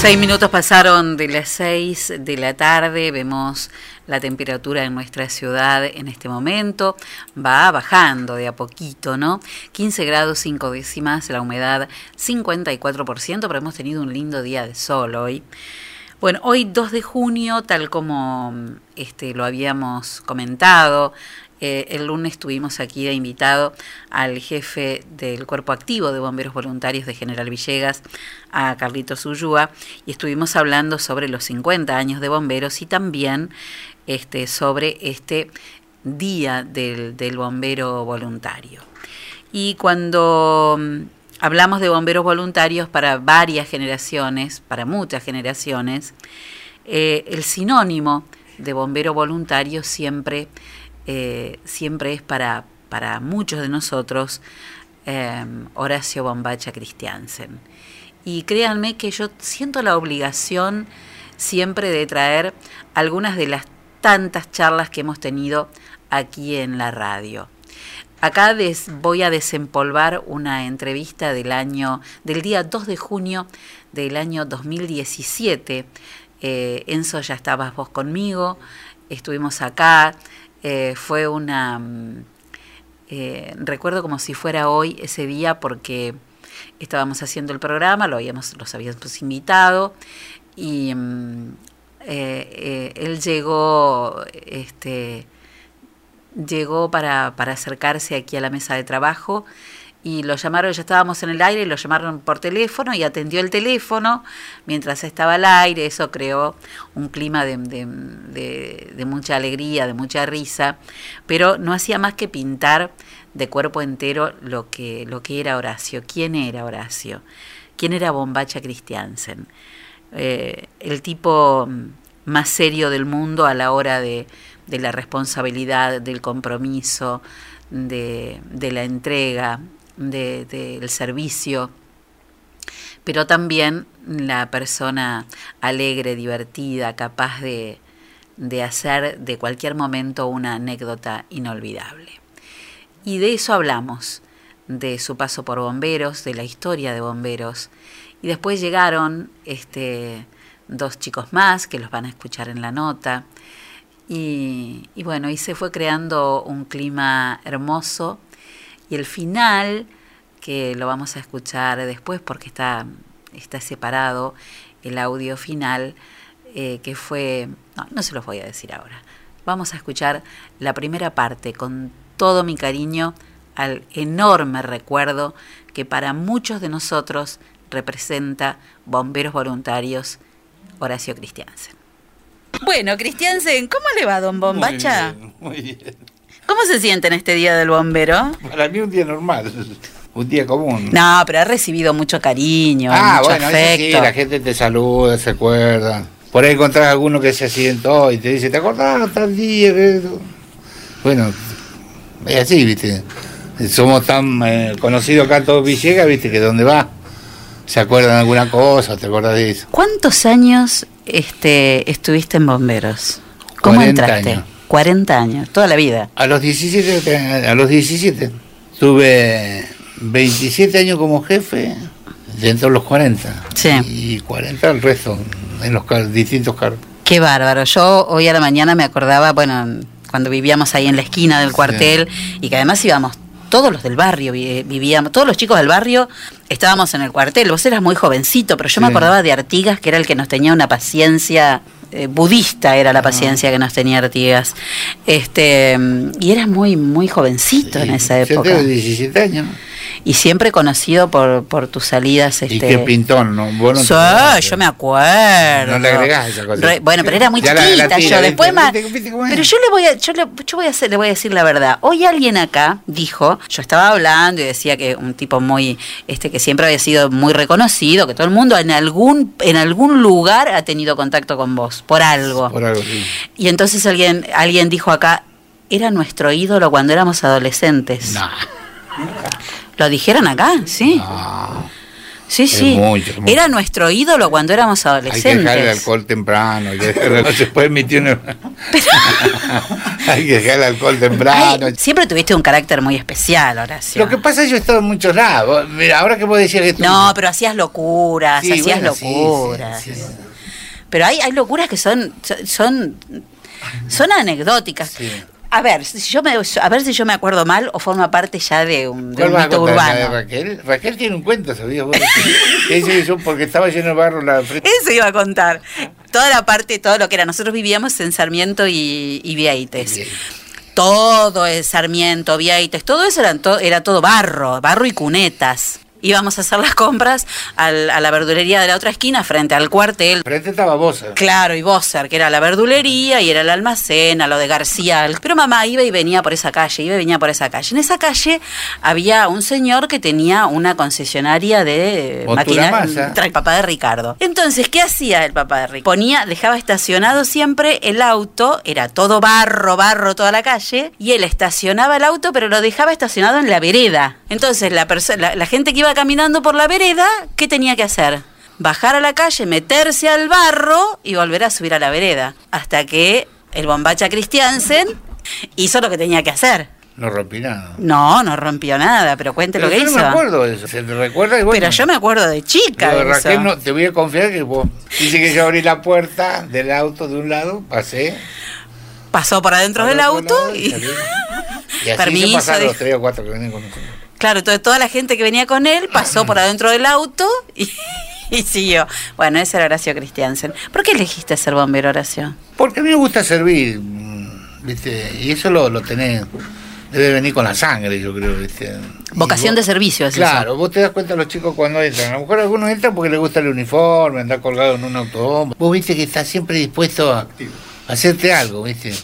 Seis minutos pasaron de las seis de la tarde, vemos la temperatura en nuestra ciudad en este momento, va bajando de a poquito, ¿no? 15 grados 5 décimas, la humedad 54%, pero hemos tenido un lindo día de sol hoy. Bueno, hoy 2 de junio, tal como este, lo habíamos comentado, eh, el lunes tuvimos aquí de invitado al jefe del Cuerpo Activo de Bomberos Voluntarios de General Villegas, a Carlitos Ullúa, y estuvimos hablando sobre los 50 años de bomberos y también este, sobre este día del, bombero voluntario. Y cuando mm, hablamos de bomberos voluntarios para varias generaciones, para muchas generaciones, eh, el sinónimo de bombero voluntario siempre, eh, siempre es para, para muchos de nosotros eh, Horacio Bombacha Christiansen. Y créanme que yo siento la obligación siempre de traer algunas de las tantas charlas que hemos tenido aquí en la radio. Acá voy a desempolvar una entrevista del año, del día 2 de junio del año 2017. Eh, Enzo, ya estabas vos conmigo, estuvimos acá, eh, fue una... mm, eh, recuerdo como si fuera hoy ese día porque estábamos haciendo el programa, lo habíamos, los habíamos invitado y mm, eh, él llegó, este, llegó para, para acercarse aquí a la mesa de trabajo y lo llamaron, ya estábamos en el aire, y lo llamaron por teléfono y atendió el teléfono mientras estaba al aire, eso creó un clima de, de- de- mucha alegría, de mucha risa, pero no hacía más que pintar de cuerpo entero lo que, lo que era Horacio, quién era Horacio, quién era Bombacha Christiansen, Eh, el tipo mm, más serio del mundo a la hora de, de la responsabilidad, del compromiso, de, de la entrega, de- del servicio, pero también la persona alegre, divertida, capaz de, de hacer de cualquier momento una anécdota inolvidable. Y de eso hablamos, de su paso por bomberos, de la historia de bomberos. Y después llegaron este, dos chicos más que los van a escuchar en la nota. Y, y bueno, y se fue creando un clima hermoso. Y el final, que lo vamos a escuchar después porque está, está separado, el audio final, eh, que fue... No, no se los voy a decir ahora. Vamos a escuchar la primera parte con todo mi cariño al enorme recuerdo que para muchos de nosotros representa Bomberos Voluntarios Horacio Christiansen. Bueno, Christiansen, ¿cómo le va, don Bombacha? Muy bien. ¿Cómo se siente en este día del bombero? Para mí un día normal, un día común. No, pero ha recibido mucho cariño, ah, mucho bueno, sí, la gente te saluda, se acuerda. Por ahí encontrás a alguno que se accidentó y te dice, ¿te acordás tal día? que-?" Bueno, es así, ¿viste? Somos tan eh, conocidos acá en todo Villegas, ¿viste? Que donde va, se acuerdan de alguna cosa, ¿te acordás de eso? ¿Cuántos años este, estuviste en bomberos? ¿Cómo 40 entraste? años. 40 años, toda la vida. A los 17, a los 17, tuve 27 años como jefe, dentro de los 40. Sí. Y 40 el resto, en los distintos cargos. Qué bárbaro. Yo hoy a la mañana me acordaba, bueno, cuando vivíamos ahí en la esquina del cuartel y que además íbamos todos los del barrio, vi- vivíamos, todos los chicos del barrio estábamos en el cuartel. Vos eras muy jovencito, pero yo me acordaba de Artigas, que era el que nos tenía una paciencia eh, budista, era la paciencia que nos tenía Artigas. Este, y eras muy, muy jovencito en esa Yo época. tengo 17 años. Y siempre conocido por, por tus salidas. Este, Y qué pintón, ¿no? Vos no Sí, yo me acuerdo. No le agregás esa cosa. Re- bueno, pero era muy Ya chiquita la tira, yo. Después más. Pero yo le voy a, yo le, yo voy a hacer, le voy a decir la verdad. Hoy alguien acá dijo, yo estaba hablando y decía que un tipo muy, este, que siempre había sido muy reconocido, que todo el mundo en algún, en algún lugar ha tenido contacto con vos, por algo. Por algo, sí. Y entonces alguien, alguien dijo acá, era nuestro ídolo cuando éramos adolescentes. ¿Lo dijeron acá? Sí. Sí, sí. mucho, es mucho. Era nuestro ídolo cuando éramos Hay que dejar el adolescentes. alcohol temprano. no se puede emitir una- Hay que dejar el alcohol temprano. Ay, siempre tuviste un carácter muy especial, Horacio. Lo que pasa es que yo he estado en muchos lados. Mira, ahora que vos que tú- No, pero hacías locuras, Sí, hacías bueno, sí, locuras. Pero hay, hay locuras que son, son, son anecdóticas. A ver, si yo me, a ver si yo me acuerdo mal o forma parte ya de un, de ¿Cuál un mito? ¿La de urbano. Raquel? Raquel tiene un cuento, ¿sabías vos? Yo, porque estaba lleno de barro la frente. Eso iba a contar. Toda la parte, todo lo que era. Nosotros vivíamos en Sarmiento y, y Vieites. Todo es Sarmiento, Vieites, todo eso eran to- era todo barro, barro y cunetas. Íbamos a hacer las compras al- a la verdulería de la otra esquina frente al cuartel. Frente estaba Bosa. Claro, y Bosser, que era la verdulería y era el almacén, a lo de García. Pero mamá iba y venía por esa calle, iba y venía por esa calle. En esa calle había un señor que tenía una concesionaria de Masa. el papá de Ricardo. Entonces, ¿qué hacía el papá de Ricardo? Ponía, dejaba estacionado siempre el auto, era todo barro, barro toda la calle, y él estacionaba el auto, pero lo dejaba estacionado en la vereda. Entonces, la, la, la gente que iba caminando por la vereda, ¿qué tenía que hacer? Bajar a la calle, meterse al barro y volver a subir a la vereda. Hasta que el bombacha Christiansen hizo lo que tenía que hacer. No rompí nada. No, no rompió nada, pero cuente Pero lo que yo hizo. no me acuerdo de eso. ¿Se te recuerda? Y bueno, Pero yo me acuerdo de chica. lo de de eso. Raquel, no, te voy a confiar que vos. Dice que yo abrí la puerta del auto de un lado, pasé. Pasó por adentro del auto y así Permiso, se pasaron los tres o cuatro que venían con nosotros. Claro, entonces toda la gente que venía con él pasó por adentro del auto y, y siguió. Bueno, ese era Horacio Christiansen. ¿Por qué elegiste ser bombero, Horacio? Porque a mí me gusta servir, mm, ¿viste? Y eso lo, lo tenés, debe venir con la sangre, yo creo, ¿viste? Vocación vos- de servicio, es Claro, eso. vos te das cuenta los chicos cuando entran. A lo mejor algunos entran porque les gusta el uniforme, andar colgado en un autobomba. Vos viste que estás siempre dispuesto a, a hacerte algo, ¿viste?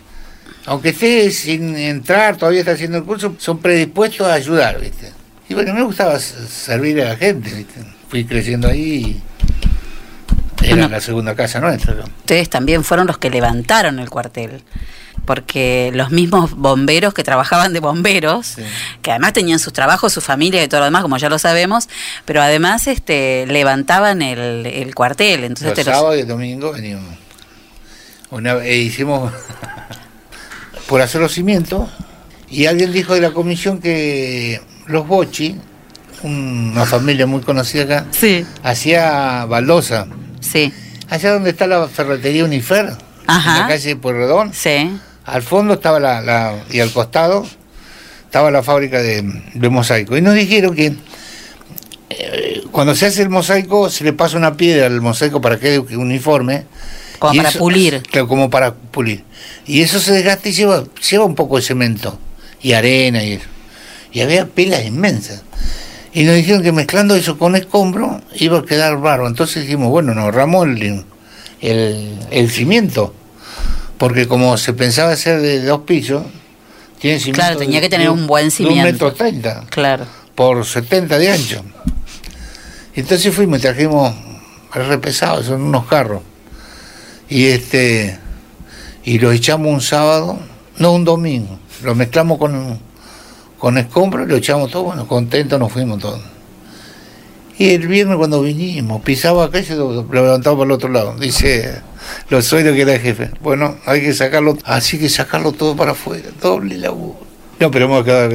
Aunque estés sin entrar, todavía estás haciendo el curso, son predispuestos a ayudar, ¿viste? Y bueno, me gustaba servir a la gente, ¿viste? Fui creciendo ahí y era Bueno. la segunda casa nuestra. ¿no? Ustedes también fueron los que levantaron el cuartel. Porque los mismos bomberos que trabajaban de bomberos, que además tenían sus trabajos, su familia y todo lo demás, como ya lo sabemos, pero además este levantaban el, el cuartel. Entonces los te los- sábados y domingos veníamos. Una vez hicimos por hacer los cimientos y alguien dijo de la comisión que los Bochi, una familia muy conocida acá, hacía baldosa. Sí. Allá donde está la ferretería Unifer, Ajá. en la calle Pueyrredón, Sí. al fondo estaba la, la- y al costado estaba la fábrica de, de mosaico. Y nos dijeron que eh, cuando se hace el mosaico se le pasa una piedra al mosaico para que quede uniforme. Como para pulir. Claro, como para pulir. Y eso se desgasta y lleva, lleva un poco de cemento y arena y eso. Y había pilas inmensas. Y nos dijeron que mezclando eso con escombro iba a quedar barro. Entonces dijimos, bueno, nos ahorramos el, el, el cimiento. Porque como se pensaba hacer de dos pisos, tiene cimiento Claro, tenía que tener de un buen De cimiento. un metro treinta Claro. por 70 de ancho. Entonces fuimos y trajimos el repesado, son unos carros. Y este y lo echamos un sábado, no un domingo. Lo mezclamos con, con escombro y lo echamos todo, bueno, contentos nos fuimos todos. Y el viernes cuando vinimos, pisaba acá y se lo, lo levantaba por el otro lado. Dice los sueños que era el jefe. Bueno, hay que sacarlo, así que sacarlo todo para afuera, doble laburo. No, pero hemos quedado.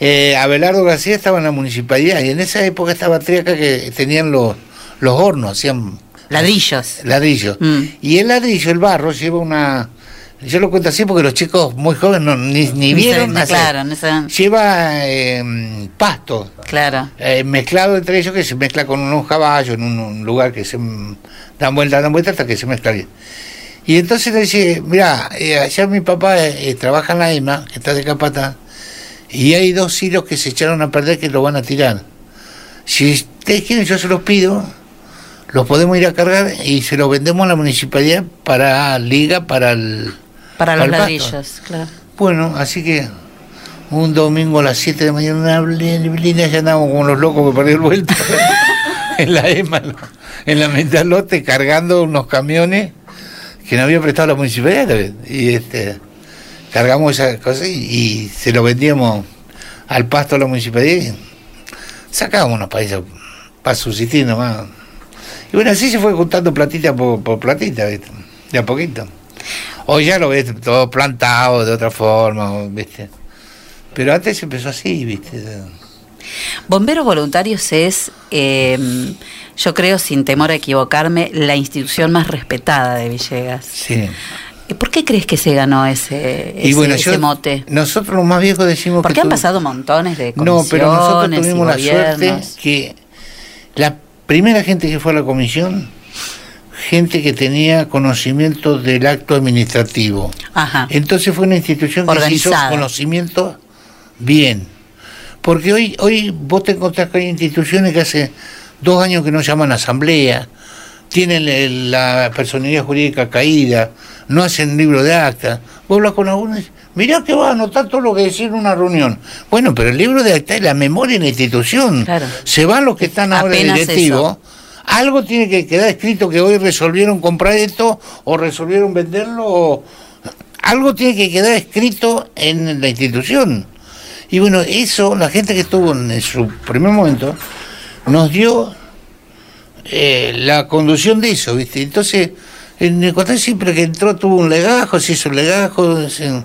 Eh, Abelardo García estaba en la municipalidad y en esa época estaba Triaca que tenían los, los hornos, hacían Ladrillos. ladrillos. Y el ladrillo, el barro, lleva una. Yo lo cuento así porque los chicos muy jóvenes no, ni, ni Ni vieron. se- hacer. claro, no se- Lleva eh, pasto. Claro. eh, mezclado entre ellos que se mezcla con unos caballos en un, un lugar que se mm, dan vuelta, dan vuelta hasta que se mezcla bien. Y entonces le dice, mira, eh, allá mi papá eh, trabaja en la EMA, que está de capata, y hay dos hilos que se echaron a perder que lo van a tirar. Si ustedes quieren, yo se los pido, los podemos ir a cargar y se los vendemos a la municipalidad para liga, para el... Para los el pasto". ladrillos, claro. Bueno, así que un domingo a las 7 de la mañana, una blina, ya andábamos como los locos que perdió el vuelto en la EMA, en la Mentalote, cargando unos camiones que nos había prestado la municipalidad. Y este, cargamos esas cosas y, y se lo vendíamos al pasto a la municipalidad y sacábamos unos países para subsistir nomás. Y bueno, así se fue juntando platita por, por platita, ¿viste? de a poquito. Hoy ya lo ves todo plantado de otra forma, ¿viste? Pero antes empezó así, ¿viste? Bomberos Voluntarios es, eh, yo creo, sin temor a equivocarme, la institución más respetada de Villegas. Sí. ¿Y ¿Por qué crees que se ganó ese, Y bueno, ese yo- mote? Nosotros los más viejos decimos Porque que han tu- pasado montones de No, comisiones pero nosotros tuvimos la suerte que la primera gente que fue a la comisión, gente que tenía conocimiento del acto administrativo. Ajá. Entonces fue una institución que se hizo Organizada. conocimiento bien. Porque hoy, hoy vos te encontrás que hay instituciones que hace dos años que no llaman asamblea, tienen el- la personalidad jurídica caída, no hacen libro de acta. Vos hablas con algunos mirá que vas a anotar todo lo que decís en una reunión. Bueno, pero el libro de acta es la memoria de la institución. Se van los que están ahora Apenas directivos. Algo tiene que quedar escrito que hoy resolvieron comprar esto o resolvieron venderlo o algo tiene que quedar escrito en la institución. Y bueno, eso, la gente que estuvo en su primer momento, nos dio eh, la conducción de eso, ¿viste? Entonces, en el cuartel siempre que entró tuvo un legajo, se hizo un legajo, se-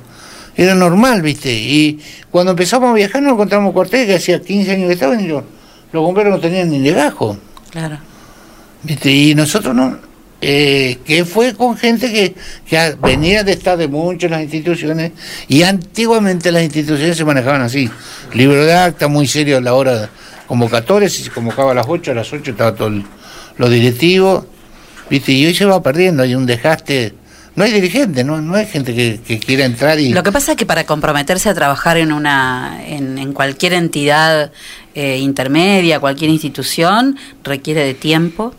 era normal, ¿viste? Y cuando empezamos a viajar nos encontramos cuartel que hacía 15 años que estaban y los bomberos no tenían ni legajo. Claro. ¿Viste? Y nosotros no. Eh, que fue con gente que, que venía de estar de mucho en las instituciones y antiguamente las instituciones se manejaban así. Libro de acta, muy serio a la hora de convocatorias, si se convocaba a las 8, a las 8 estaba todo el- lo directivo, ¿viste? Y hoy se va perdiendo, hay un desgaste. No hay dirigente, no, no hay gente que, que quiera entrar y... Lo que pasa es que para comprometerse a trabajar en una en, en cualquier entidad eh, intermedia, cualquier institución, requiere de tiempo,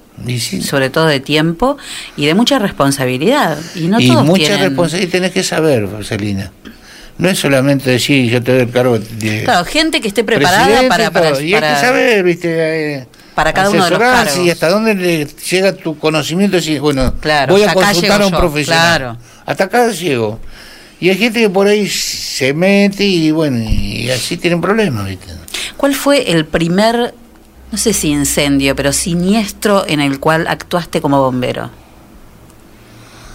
sobre todo de tiempo y de mucha responsabilidad. Y no y todos mucha tienen- responsabilidad tenés que saber, Celina. No es solamente decir yo te doy el cargo de... Claro, gente que esté preparada para, para. Y hay para- que saber, viste, eh, para cada uno de los cargos. y hasta dónde le llega tu conocimiento y decir, bueno, Claro, voy a consultar a un yo, profesional. claro. Hasta acá llego. Y hay gente que por ahí se mete y bueno, y así tienen problemas, ¿viste? ¿Cuál fue el primer, no sé si incendio, pero siniestro en el cual actuaste como bombero?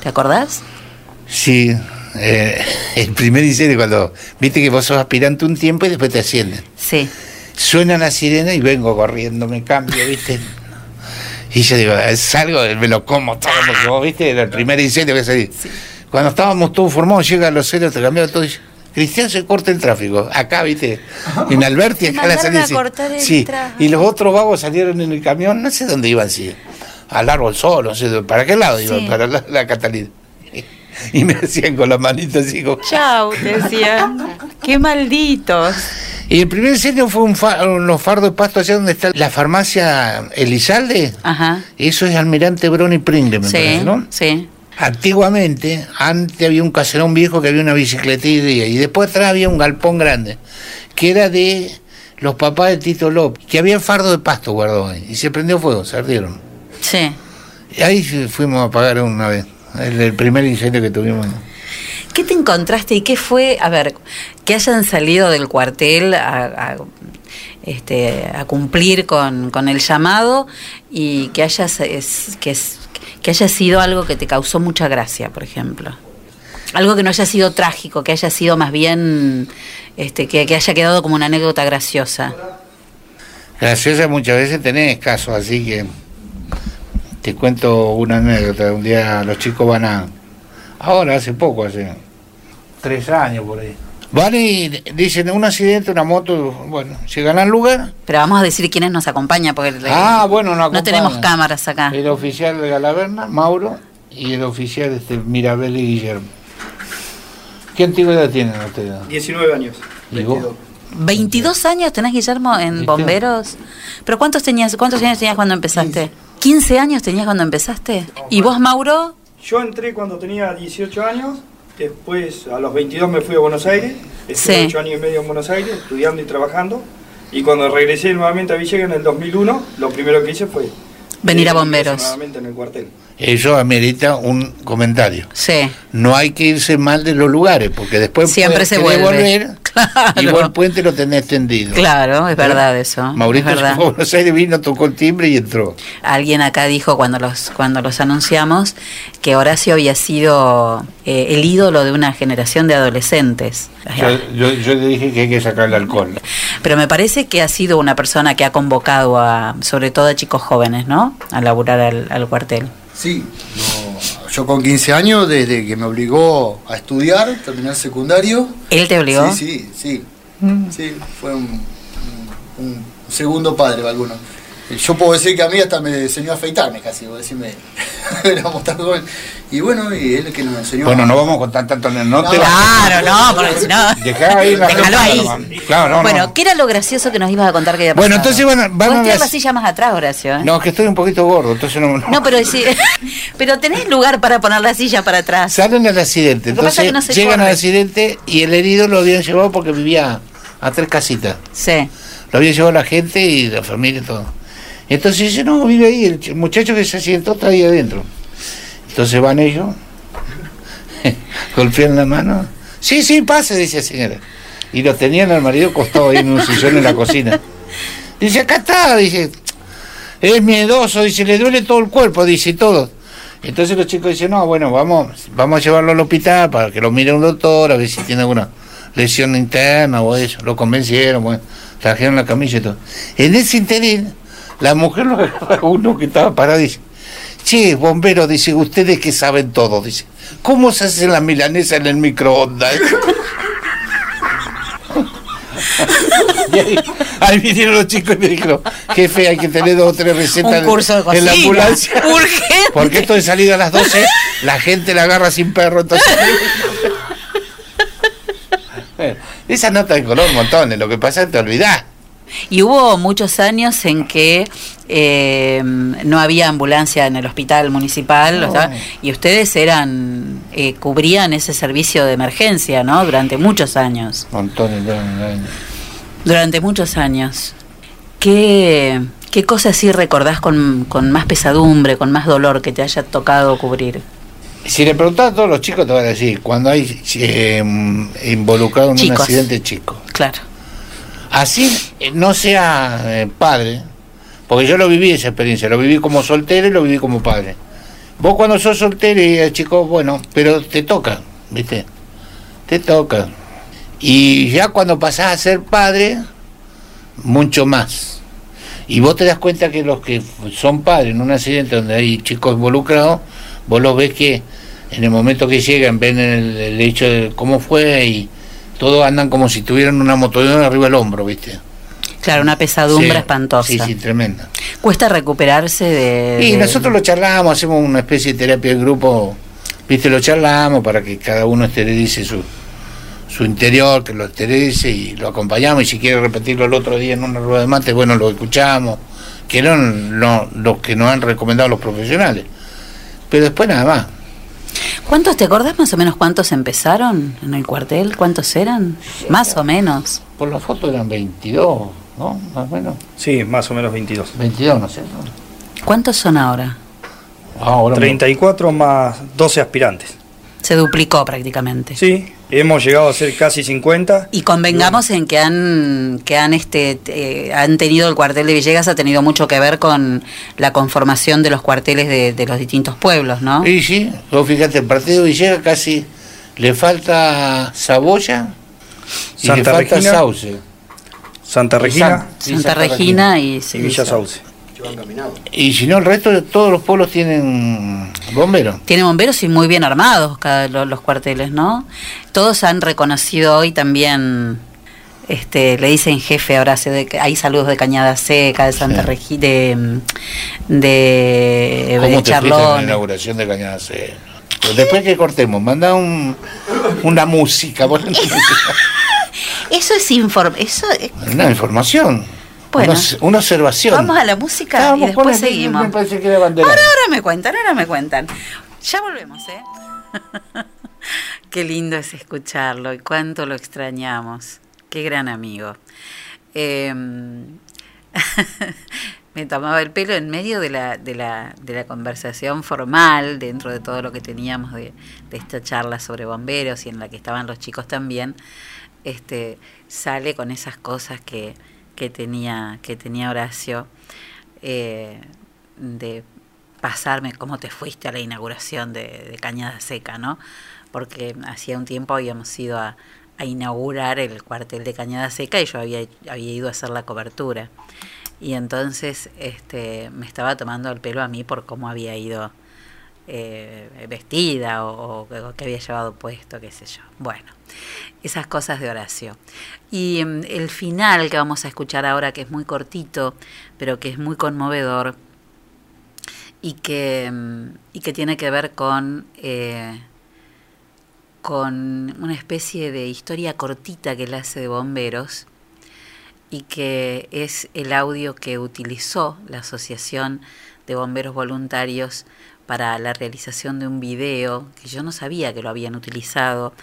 ¿Te acordás? Sí, eh, el primer incendio cuando viste que vos sos aspirante un tiempo y después te ascienden. Sí. Suena la sirena y vengo corriendo, me cambio, ¿viste? Y yo digo, salgo, me lo como todo, porque vos viste, era el primer incendio que salí. Cuando estábamos todos formados, llega a los ceros, te cambiaron todo. y dice, Cristian se corta el tráfico. Acá, viste, en Alberti, acá la salida. sí. Sí, y los otros vagos salieron en el camión, no sé dónde iban, sí. Al árbol solo, no sé, ¿para qué lado iban? Sí. Para la, la Catalina. Y me hacían con las manitas así como... Chau, te decían. Qué malditos. Y el primer incendio fue un fa- unos fardos de pasto allá donde está la farmacia Elizalde. Ajá. Eso es Almirante Broni Pringle, me Sí, parece, ¿no? sí. Antiguamente, antes había un caserón viejo que había una bicicletería y después atrás había un galpón grande, que era de los papás de Tito López, que había fardo de pasto guardado ahí, y se prendió fuego, se ardieron. Sí. Y ahí fuimos a apagar una vez, el, el primer incendio que tuvimos. ¿Qué te encontraste y qué fue, a ver, que hayan salido del cuartel a, este, a cumplir con, el llamado y que, hayas, es- que haya sido algo que te causó mucha gracia, por ejemplo? Algo que no haya sido trágico, que haya sido más bien, este, que, que haya quedado como una anécdota graciosa. Graciosa muchas veces tenés casos, así que te cuento una anécdota. Un día los chicos van a... Ahora, hace poco, hace tres años por ahí. Van y dicen un accidente, una moto, bueno, llegan al lugar. Pero vamos a decir quiénes nos acompañan, porque Ah, bueno, no tenemos cámaras acá. El oficial de Galaverna, Mauro, y el oficial este, Mirabel y Guillermo. ¿Qué antigüedad tienen ustedes? 19 años. ¿Y vos? 22 años tenés, Guillermo, en bomberos. ¿Pero cuántos tenías cuántos años tenías cuando empezaste? 15 años tenías cuando empezaste. ¿Y vos, Mauro? Yo entré cuando tenía 18 años, después a los 22 me fui a Buenos Aires, estuve Sí. 8 años y medio en Buenos Aires, estudiando y trabajando, y cuando regresé nuevamente a Villegas en el 2001, lo primero que hice fue... Venir a bomberos. Nuevamente en el cuartel. Eso amerita un comentario. Sí. No hay que irse mal de los lugares, porque después Siempre puedes se vuelve. volver y vos el puente lo tenés tendido. Claro, es verdad eso. Mauricio es verdad. se fue a Buenos Aires, vino, tocó el timbre y entró. Alguien acá dijo cuando los cuando los anunciamos que Horacio había sido eh, el ídolo de una generación de adolescentes. Yo, yo- yo le dije que hay que sacar el alcohol. Pero me parece que ha sido una persona que ha convocado a, sobre todo a chicos jóvenes, ¿no? A laburar al, al cuartel. Sí. Yo con 15 años, desde que me obligó a estudiar, terminar secundario. ¿Él te obligó? Sí, sí, sí. Sí, fue un, un- un segundo padre para algunos. Yo puedo decir que a mí hasta me enseñó a afeitarme casi, por decirme. éramos tan jóvenes. Y bueno, y él que nos enseñó. Bueno, a- no vamos a contar tanto. No, No, te Claro, no, porque si no. Dejá ahí la Déjalo ahí. Claro, no, bueno, no. ¿qué era lo gracioso que nos ibas a contar que había Bueno, pasado? entonces, bueno, van a Podés tirar las- la silla más atrás, Horacio. ¿eh? No, que estoy un poquito gordo, entonces no. No, pero sí, pero tenés lugar para poner la silla para atrás. Salen al accidente, Lo que pasa entonces es que no se llegan corre. al accidente y el herido lo habían llevado porque vivía a tres casitas. Sí. Lo había llevado la gente y la familia y todo. Entonces dice, no, vive ahí, el ch- muchacho que se accidentó está ahí adentro. Entonces van ellos, golpean la mano. Sí, sí, pase, dice la señora. Y lo tenían al marido acostado ahí en un sillón en la cocina. Dice, acá está, dice, es miedoso, dice, le duele todo el cuerpo, dice, y todo. Entonces los chicos dicen, no, bueno, vamos, vamos a llevarlo al hospital para que lo mire un doctor, a ver si tiene alguna lesión interna o eso. Lo convencieron, bueno, trajeron la camilla y todo. En ese interín, la mujer lo agarra a uno que estaba parado y dice, che, bombero, dice, ustedes que saben todo, dice, ¿cómo se hace la milanesa en el microondas? Y ahí, ahí vinieron los chicos y me dijeron, jefe, hay que tener dos o tres recetas Un curso de en la ambulancia. Urgente. Porque esto de salir a las 12, la gente la agarra sin perro, entonces... Esa nota de color montones, lo que pasa es que te olvidás. Y hubo muchos años en que eh, no había ambulancia en el hospital municipal, No. o sea, y ustedes eran eh, cubrían ese servicio de emergencia, ¿no? Durante muchos años. Montones de años. Durante muchos años. ¿Qué, qué cosas sí recordás con, con más pesadumbre, con más dolor que te haya tocado cubrir? Si le preguntás a todos los chicos, te van a decir, cuando hay eh, involucrado en un accidente chico. Claro. Así eh, no sea eh, padre, porque yo lo viví esa experiencia, lo viví como soltero y lo viví como padre. Vos cuando sos soltero y el chico, bueno, pero te toca, ¿viste? Te toca. Y ya cuando pasás a ser padre, mucho más. Y vos te das cuenta que los que son padres en un accidente donde hay chicos involucrados, vos los ves que en el momento que llegan ven el, el hecho de cómo fue y todos andan como si tuvieran una motollón arriba del hombro, ¿viste? Claro, una pesadumbre Sí, espantosa. Sí, sí, tremenda. Cuesta recuperarse de... Y de- nosotros lo charlamos, hacemos una especie de terapia de grupo, ¿viste? Lo charlamos para que cada uno esterilice su, su interior, que lo esterilice y lo acompañamos. Y si quiere repetirlo el otro día en una rueda de mate, bueno, lo escuchamos, que eran lo, lo que nos han recomendado los profesionales. Pero después nada más. ¿Cuántos te acordás más o menos cuántos empezaron en el cuartel? ¿Cuántos eran? Más o menos. Por la foto eran 22, ¿no? Más o menos. Sí, más o menos 22. 22, no sé. ¿Cuántos son ahora? Ahora 34 más 12 aspirantes. Se duplicó prácticamente. Sí, hemos llegado a ser casi 50. Y convengamos en que han que han este eh, han tenido el cuartel de Villegas ha tenido mucho que ver con la conformación de los cuarteles de, de los distintos pueblos, ¿no? Sí, sí. Vos fíjate, el partido de Villegas casi le falta Saboya y Santa le falta Regina. Sauce. Santa Regina. San- Santa Regina y- y Villa Y si no, el resto de todos los pueblos tienen bomberos. Tiene bomberos y muy bien armados cada lo- los, cuarteles, ¿no? Todos han reconocido hoy también, este, le dicen jefe ahora, se de- hay saludos de Cañada Seca, de Santa Sí. Regina, de, de, ¿Cómo de te fuiste en la Charlón. inauguración de Cañada Seca? Pero después que cortemos, manda un, una música, Eso es inform eso es- una información, Bueno. una, una observación. Vamos a la música y después seguimos. me parece que era bandera. Ahora, ahora me cuentan, ahora me cuentan. Ya volvemos, ¿eh? Qué lindo es escucharlo y cuánto lo extrañamos. Qué gran amigo. Eh, me tomaba el pelo en medio de la, de la, de la conversación formal, dentro de todo lo que teníamos de, de esta charla sobre bomberos y en la que estaban los chicos también. Este, sale con esas cosas que, que tenía, que tenía Horacio. eh, de pasarme cómo te fuiste a la inauguración de, de Cañada Seca, ¿no? Porque hacía un tiempo habíamos ido a, a inaugurar el cuartel de Cañada Seca y yo había, había ido a hacer la cobertura. Y entonces este, me estaba tomando el pelo a mí por cómo había ido eh, vestida o, que había llevado puesto, qué sé yo. Bueno, esas cosas de Horacio. Y mm, el final que vamos a escuchar ahora, que es muy cortito, pero que es muy conmovedor y que, mm, y que tiene que ver con, eh, con una especie de historia cortita que él hace de bomberos y que es el audio que utilizó la Asociación de Bomberos Voluntarios para la realización de un video que yo no sabía que lo habían utilizado,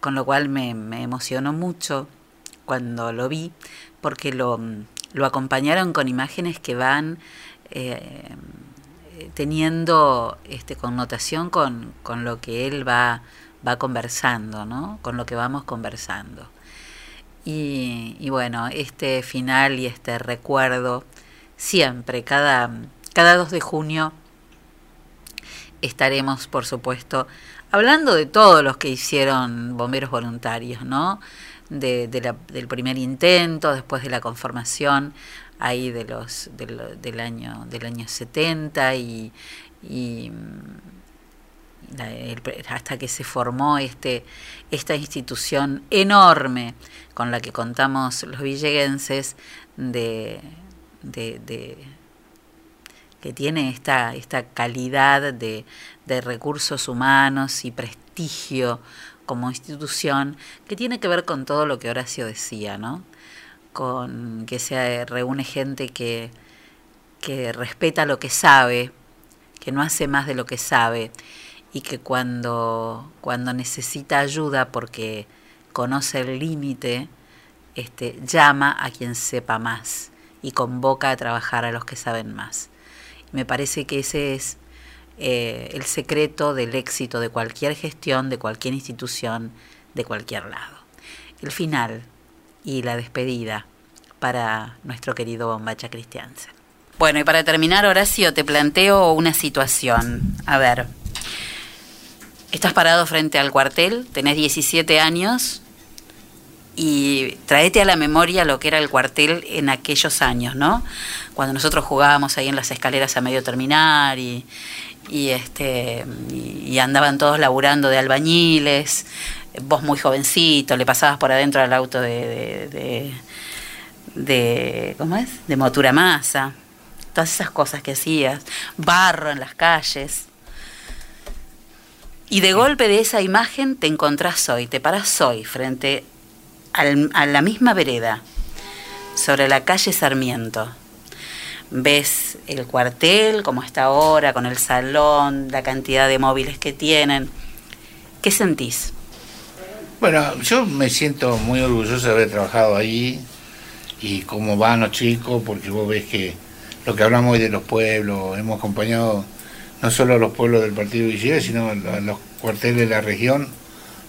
con lo cual me, emocionó mucho cuando lo vi, porque lo, lo acompañaron con imágenes que van eh, teniendo este, connotación con, con lo que él va, va conversando, ¿no? con lo que vamos conversando. Y, y, bueno, este final y este recuerdo, siempre, cada, cada 2 de junio, estaremos, por supuesto, hablando de todos los que hicieron bomberos voluntarios, ¿no? De, la, del primer intento, después de la conformación ahí de los del, año del año 70 y, y la, el, hasta que se formó este esta institución enorme con la que contamos los villeguenses de, de que tiene esta, esta calidad de, de recursos humanos y prestigio como institución que tiene que ver con todo lo que Horacio decía, ¿no? Con que se reúne gente que, que respeta lo que sabe, que no hace más de lo que sabe y que cuando, cuando necesita ayuda porque conoce el límite, este, llama a quien sepa más y convoca a trabajar a los que saben más. Me parece que ese es eh, el secreto del éxito de cualquier gestión, de cualquier institución, de cualquier lado. El final y la despedida para nuestro querido Bombacha Cristianse. Bueno, y para terminar, Horacio, te planteo una situación. A ver, estás parado frente al cuartel, tenés 17 años y traete a la memoria lo que era el cuartel en aquellos años, ¿no? Cuando nosotros jugábamos ahí en las escaleras a medio terminar y, y este y, andaban todos laburando de albañiles, vos muy jovencito, le pasabas por adentro al auto de, de, de, de ¿cómo es? de motura masa, todas esas cosas que hacías, barro en las calles. Y de golpe de esa imagen te encontrás hoy, te parás hoy frente al, a la misma vereda, sobre la calle Sarmiento ves el cuartel como está ahora, con el salón, la cantidad de móviles que tienen. ¿Qué sentís? Bueno, yo me siento muy orgulloso de haber trabajado ahí y cómo van los chicos, porque vos ves que lo que hablamos hoy de los pueblos, hemos acompañado no solo a los pueblos del Partido Villegas, sino a los cuarteles de la región,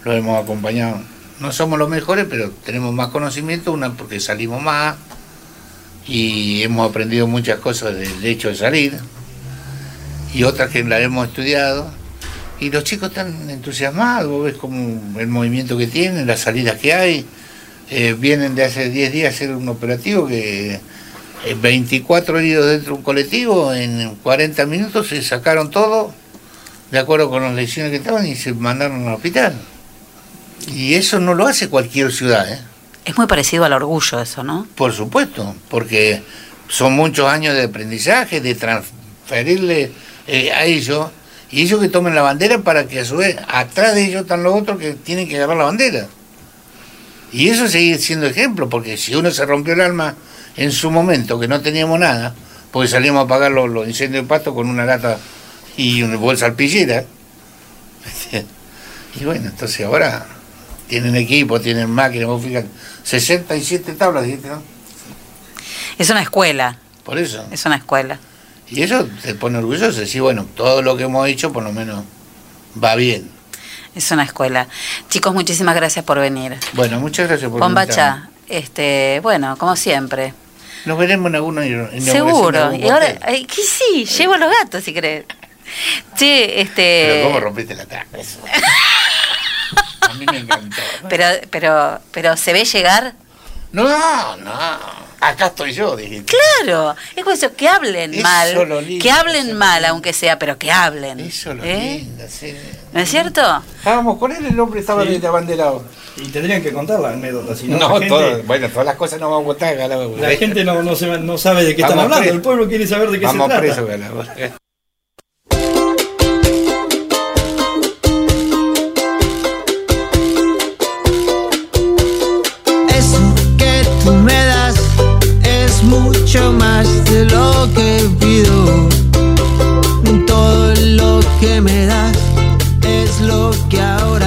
los hemos acompañado. No somos los mejores, pero tenemos más conocimiento, una porque salimos más, y hemos aprendido muchas cosas del hecho de salir y otras que la hemos estudiado y los chicos están entusiasmados, ves como el movimiento que tienen, las salidas que hay, eh, vienen de hace 10 días a hacer un operativo que 24 heridos dentro de un colectivo, en 40 minutos se sacaron todo, de acuerdo con las lesiones que estaban, y se mandaron al hospital. Y eso no lo hace cualquier ciudad, ¿eh? Es muy parecido al orgullo eso, ¿no? Por supuesto, porque son muchos años de aprendizaje, de transferirle eh, a ellos, y ellos que tomen la bandera para que a su vez atrás de ellos están los otros que tienen que agarrar la bandera. Y eso sigue siendo ejemplo, porque si uno se rompió el alma en su momento, que no teníamos nada, porque salimos a pagar los, los incendios de pasto con una lata y una bolsa alpillera, y bueno, entonces ahora tienen equipo, tienen máquinas, vos fíjate, 67 tablas, dijiste, ¿no? Es una escuela. Por eso. Es una escuela. Y eso te pone orgulloso, decir, bueno, todo lo que hemos hecho por lo menos va bien. Es una escuela. Chicos, muchísimas gracias por venir. Bueno, muchas gracias por Bombacha, este, bueno, como siempre. Nos veremos en alguna Seguro. Y ahora, ay, que sí, llevo los gatos si crees. Sí, este. Pero cómo rompiste la taza. A mí me encantó. Pero, pero, pero, ¿se ve llegar? No, no. acá estoy yo, dijiste. Claro, es por eso que hablen Eso mal, lo lindo, que hablen mal, aunque sea, pero que hablen. Eso lo ¿eh? lindo, sí. ¿No es cierto? Estábamos con él, el hombre estaba Sí. de abanderado. Y tendrían que contar la anécdota, si no, gente, todo- bueno, todas las cosas no vamos a contar, Galabo. la gente no, no, se- no sabe de qué están hablando, preso. el pueblo quiere saber de qué Vamos se trata. presos, tú me das es mucho más de lo que pido. Todo lo que me das es lo que ahora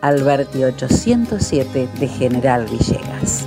Alberti 807 de General Villegas.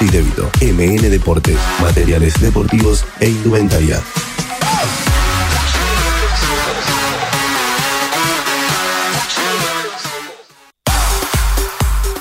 y débito. MN Deportes, materiales deportivos e indumentaria.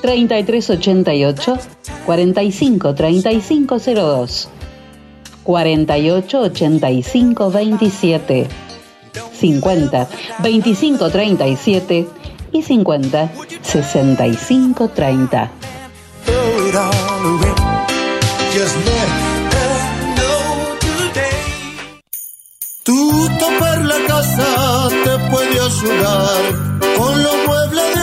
3388 45 3502 48 85 27 50 25 37 y 50 65 30 Tu topar la casa te puede ayudar con los muebles de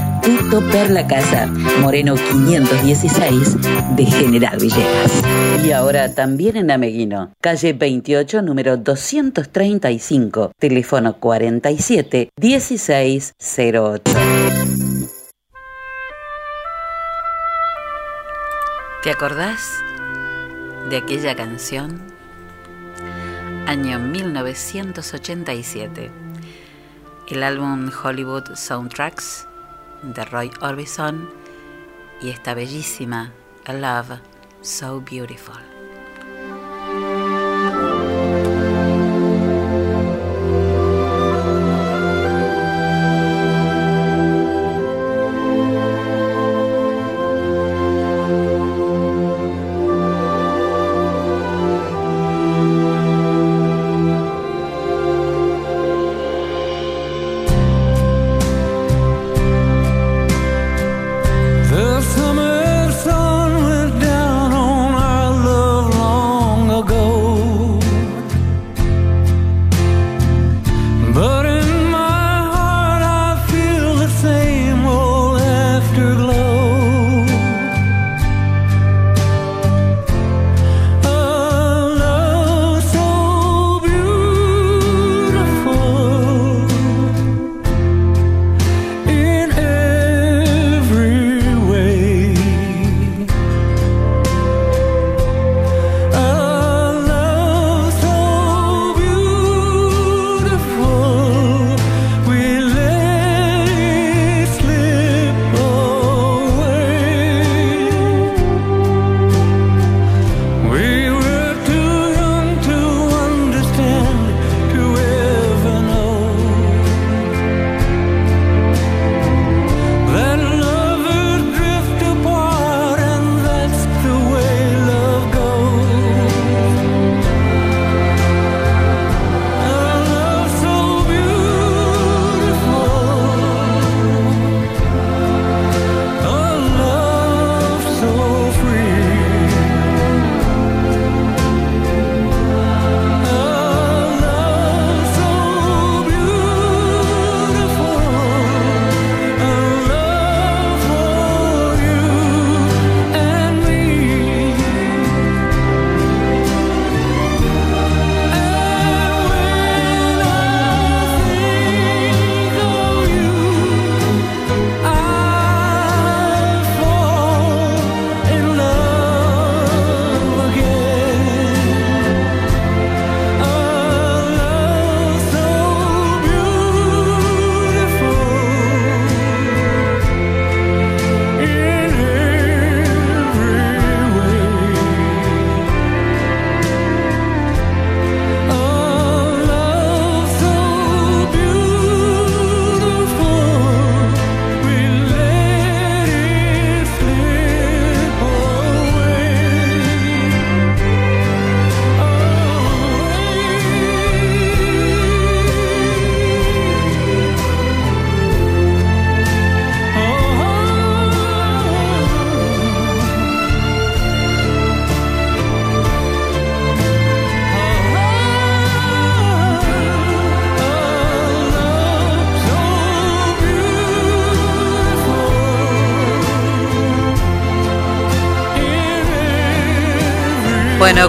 esto Perla Casa, Moreno 516 de General Villegas. Y ahora también en Ameguino, calle 28, número 235, teléfono 47 1608. ¿Te acordás de aquella canción? Año 1987. El álbum Hollywood Soundtracks de Roy Orbison y esta bellísima A Love So Beautiful.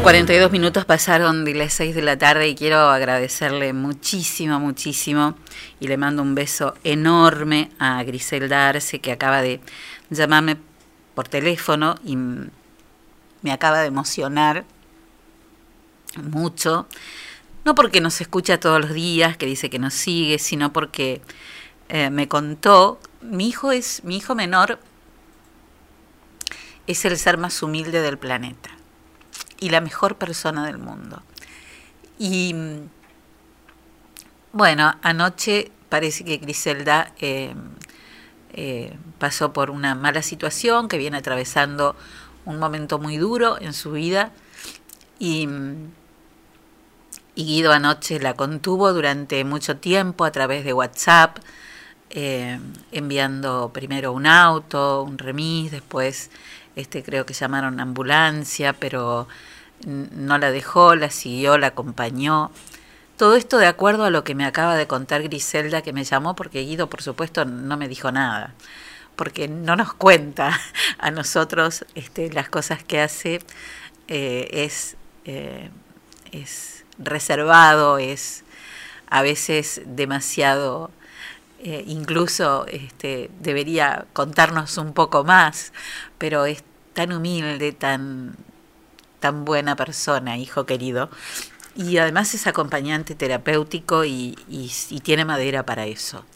Bueno, 42 minutos pasaron de las 6 de la tarde y quiero agradecerle muchísimo, muchísimo y le mando un beso enorme a Griselda Arce que acaba de llamarme por teléfono y me acaba de emocionar mucho. No porque nos escucha todos los días, que dice que nos sigue, sino porque eh, me contó, mi hijo es, mi hijo menor es el ser más humilde del planeta y la mejor persona del mundo. Y mm, bueno, anoche parece que Griselda eh, eh, pasó por una mala situación, que viene atravesando un momento muy duro en su vida y, mm, Guido anoche la contuvo durante mucho tiempo a través de WhatsApp, eh, enviando primero un auto, un remis, después este creo que llamaron ambulancia, pero no la dejó, la siguió, la acompañó. Todo esto de acuerdo a lo que me acaba de contar Griselda, que me llamó, porque Guido, por supuesto, no me dijo nada, porque no nos cuenta a nosotros este, las cosas que hace, eh, es, eh, es reservado, es a veces demasiado, eh, incluso este, debería contarnos un poco más, pero es tan humilde, tan, tan buena persona, hijo querido. Y además es acompañante terapéutico y, y- y tiene madera para eso.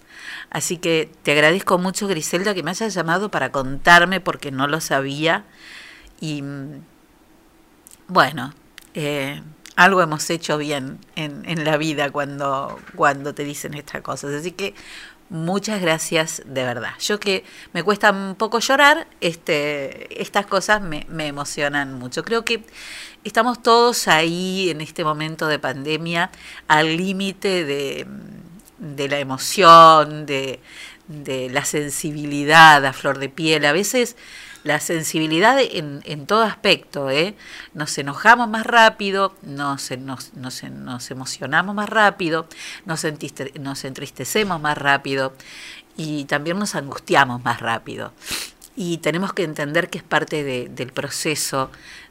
Así que te agradezco mucho, Griselda, que me hayas llamado para contarme porque no lo sabía. Y bueno, eh, algo hemos hecho bien en, en la vida cuando, cuando te dicen estas cosas. Así que muchas gracias de verdad. Yo que me cuesta un poco llorar, este, estas cosas me, me emocionan mucho. Creo que estamos todos ahí en este momento de pandemia al límite de, de la emoción, de, de la sensibilidad a flor de piel. A veces la sensibilidad en, en todo aspecto, ¿eh? nos enojamos más rápido, nos, nos, nos, emocionamos más rápido, nos, nos entristecemos más rápido y también nos angustiamos más rápido. Y tenemos que entender que es parte de- del proceso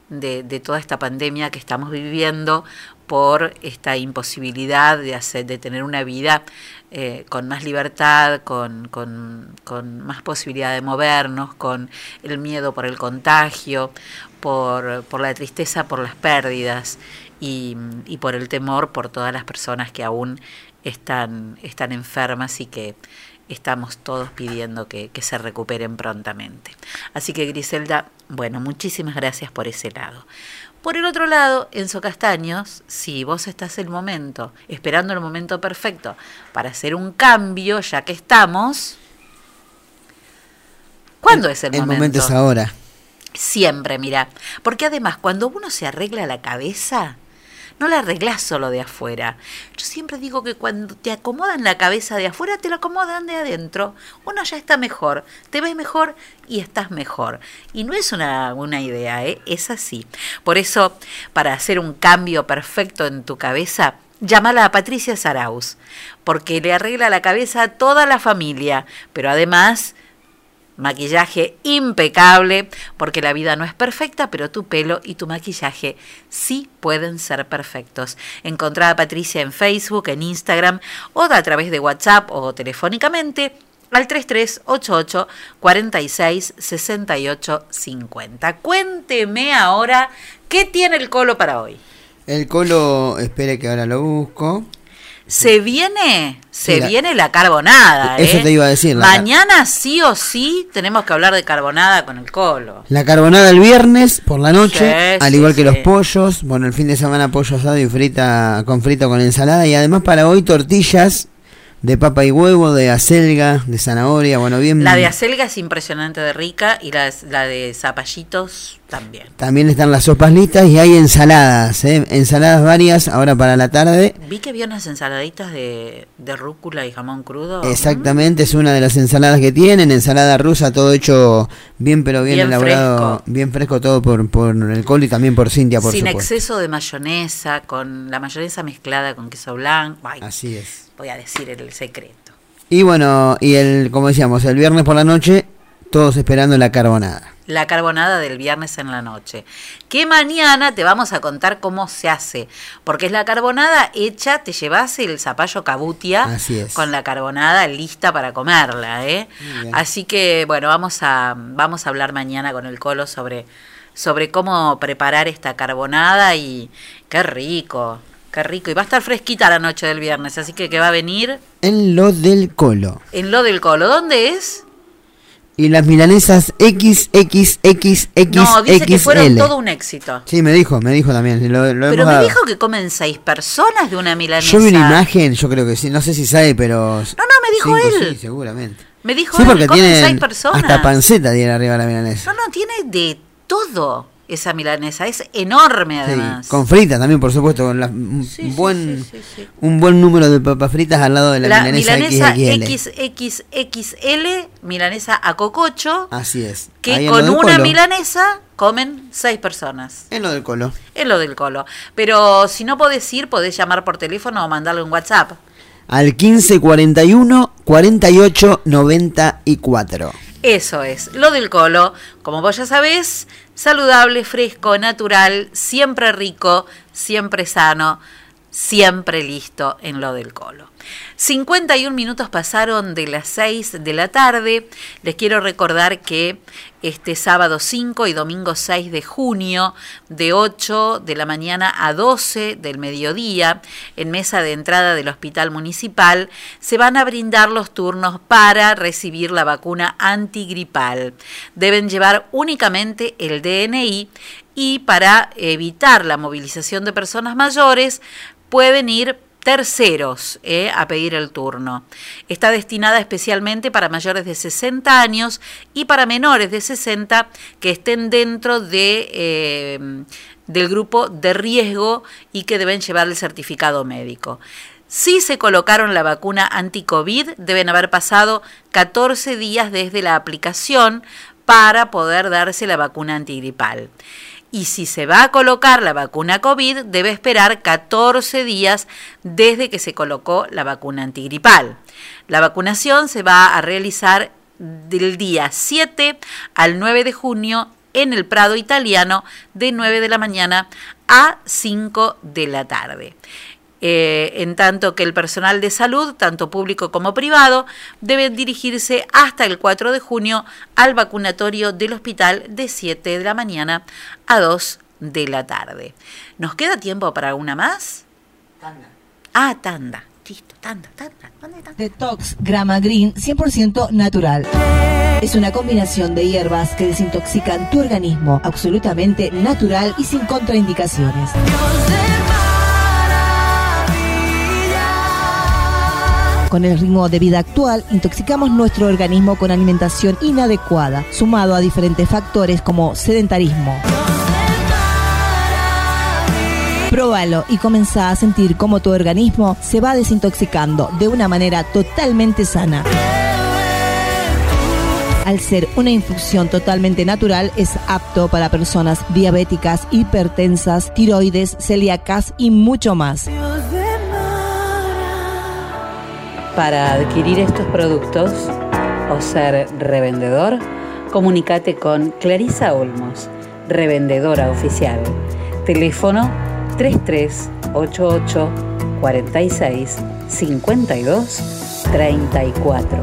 de, de toda esta pandemia que estamos viviendo por esta imposibilidad de, hacer, de tener una vida eh, con más libertad, con, más posibilidad de movernos, con el miedo por el contagio, por, la tristeza por las pérdidas y, por el temor por todas las personas que aún están, están enfermas y que estamos todos pidiendo que, que se recuperen prontamente. Así que Griselda, bueno, muchísimas gracias por ese lado. Por el otro lado, Enzo Castaños, si vos estás el momento, esperando el momento perfecto para hacer un cambio, ya que estamos, ¿cuándo es el, El momento? momento es ahora. Siempre, mira. Porque además, cuando uno se arregla la cabeza, no la arreglas solo de afuera. Yo siempre digo que cuando te acomodan la cabeza de afuera, te la acomodan de adentro. Uno ya está mejor, te ves mejor y estás mejor. Y no es una, una idea, ¿eh? es así. Por eso, para hacer un cambio perfecto en tu cabeza, llámala a Patricia Saraus, porque le arregla la cabeza a toda la familia, pero además Maquillaje impecable, porque la vida no es perfecta, pero tu pelo y tu maquillaje sí pueden ser perfectos. Encontrá a Patricia en Facebook, en Instagram o a través de WhatsApp o telefónicamente al 3388 46 68 50. Cuénteme ahora qué tiene el colo para hoy. El colo, espere que ahora lo busco. Se viene, se viene la carbonada. Eso ¿eh? te iba a decir, la- Mañana sí o sí tenemos que hablar de carbonada con el colo. La carbonada el viernes por la noche, Sí, al sí, igual que sí. los pollos. Bueno, el fin de semana pollo asado y frita con frito con ensalada. Y además para hoy tortillas de papa y huevo, de acelga, de zanahoria. Bueno, bien. La de acelga es impresionante de rica y la, la de zapallitos también. También están las sopas listas y hay ensaladas, ¿eh? ensaladas varias ahora para la tarde. Vi que había unas ensaladitas de, de rúcula y jamón crudo. Exactamente, es una de las ensaladas que tienen, ensalada rusa, todo hecho bien pero bien, Bien elaborado, bien fresco todo por, por el colo y también por Cintia, por Sin supuesto. exceso de mayonesa, con la mayonesa mezclada con queso blanco. Ay, Así es. Voy a decir el secreto. Y bueno, y el como decíamos, el viernes por la noche todos esperando la carbonada. La carbonada del viernes en la noche. Que mañana te vamos a contar cómo se hace. Porque es la carbonada hecha, te llevas el zapallo cabutia Así es. con la carbonada lista para comerla. ¿eh? Así que, bueno, vamos a, vamos a hablar mañana con el Colo sobre, sobre cómo preparar esta carbonada y qué rico, qué rico. Y va a estar fresquita la noche del viernes, así que que va a venir En lo del colo. en lo del Colo. ¿Dónde es? Y las milanesas XXXXXL. No, dice que fueron todo un éxito. Sí, me dijo, me dijo también. Lo, lo Pero me dado. dijo que comen seis personas de una milanesa. Yo vi una imagen, yo creo que sí, no sé si sabe, pero... No, no, me dijo cinco, él. Sí, seguramente. Me dijo Sí, él, porque comen seis personas. hasta panceta tiene arriba la milanesa. No, no, tiene de todo esa milanesa. Es enorme Sí, además. con fritas también, por supuesto, con la- un, Sí, buen, sí, un buen número de papas fritas al lado de la, La milanesa, milanesa XXL. XXXL, milanesa a cococho, Así es. que con una colo. milanesa comen seis personas. En lo del colo. Es lo del colo. Pero si no podés ir, podés llamar por teléfono o mandarle un WhatsApp. Al 1541 48 94. Eso es, lo del colo, como vos ya sabés, saludable, fresco, natural, siempre rico, siempre sano, siempre listo en lo del colo. 51 minutos pasaron de las 6 de la tarde. Les quiero recordar que este sábado 5 y domingo 6 de junio, de 8 de la mañana a 12 del mediodía, en mesa de entrada del Hospital Municipal, se van a brindar los turnos para recibir la vacuna antigripal. Deben llevar únicamente el DNI y para evitar la movilización de personas mayores, pueden ir terceros eh, a pedir el turno. Está destinada especialmente para mayores de 60 años y para menores de 60 que estén dentro de, eh, del grupo de riesgo y que deben llevar el certificado médico. Si se colocaron la vacuna anti-COVID, deben haber pasado 14 días desde la aplicación para poder darse la vacuna antigripal y si se va a colocar la vacuna COVID debe esperar 14 días desde que se colocó la vacuna antigripal. La vacunación se va a realizar del día 7 al 9 de junio en el Prado Italiano de 9 de la mañana a 5 de la tarde. Eh, en tanto que el personal de salud, tanto público como privado, deben dirigirse hasta el 4 de junio al vacunatorio del hospital de 7 de la mañana a 2 de la tarde. ¿Nos queda tiempo para una más? Tanda. Ah, tanda. Listo, tanda, tanda. ¿Dónde está? Detox Grama Green 100% natural. Es una combinación de hierbas que desintoxican tu organismo, absolutamente natural y sin contraindicaciones. Con el ritmo de vida actual, intoxicamos nuestro organismo con alimentación inadecuada, sumado a diferentes factores como sedentarismo. Próbalo y comenzá a sentir cómo tu organismo se va desintoxicando de una manera totalmente sana. Al ser una infusión totalmente natural, es apto para personas diabéticas, hipertensas, tiroides, celíacas y mucho más. Para adquirir estos productos o ser revendedor, comunícate con Clarisa Olmos, revendedora oficial. Teléfono 3388 46 52 34.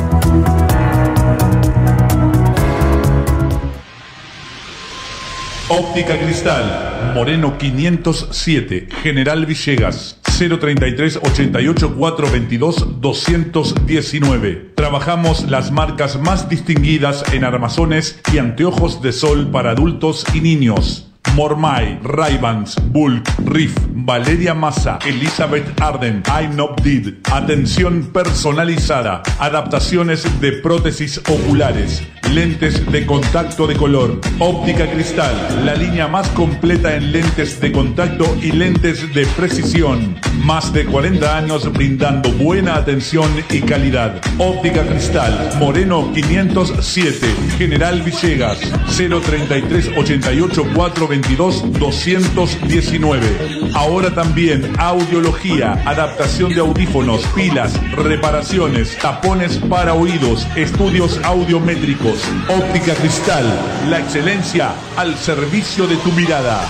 Óptica Cristal, Moreno 507, General Villegas, 033 88 422 219. Trabajamos las marcas más distinguidas en armazones y anteojos de sol para adultos y niños. Mormai, Raybans, Bulk, Riff, Valeria Massa, Elizabeth Arden, I'm Not Did. Atención personalizada, adaptaciones de prótesis oculares, lentes de contacto de color, óptica cristal, la línea más completa en lentes de contacto y lentes de precisión. Más de 40 años brindando buena atención y calidad. Óptica cristal, Moreno 507, General Villegas, 033 88 422 219. Ahora también audiología, adaptación de audífonos, pilas, reparaciones, tapones para oídos, estudios audiométricos, óptica cristal, la excelencia al servicio de tu mirada.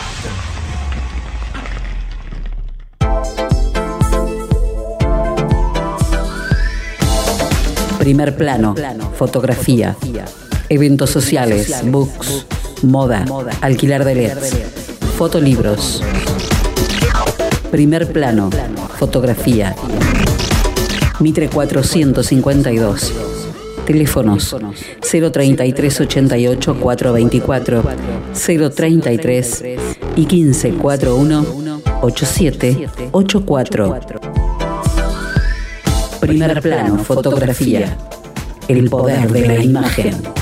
Primer plano, fotografía, eventos sociales, books, moda, alquilar de LEDs, fotolibros. Primer plano, fotografía. Mitre 452. Teléfonos 033 88 424 033 y 15 41 87 84. Primer plano, fotografía. El poder de la imagen.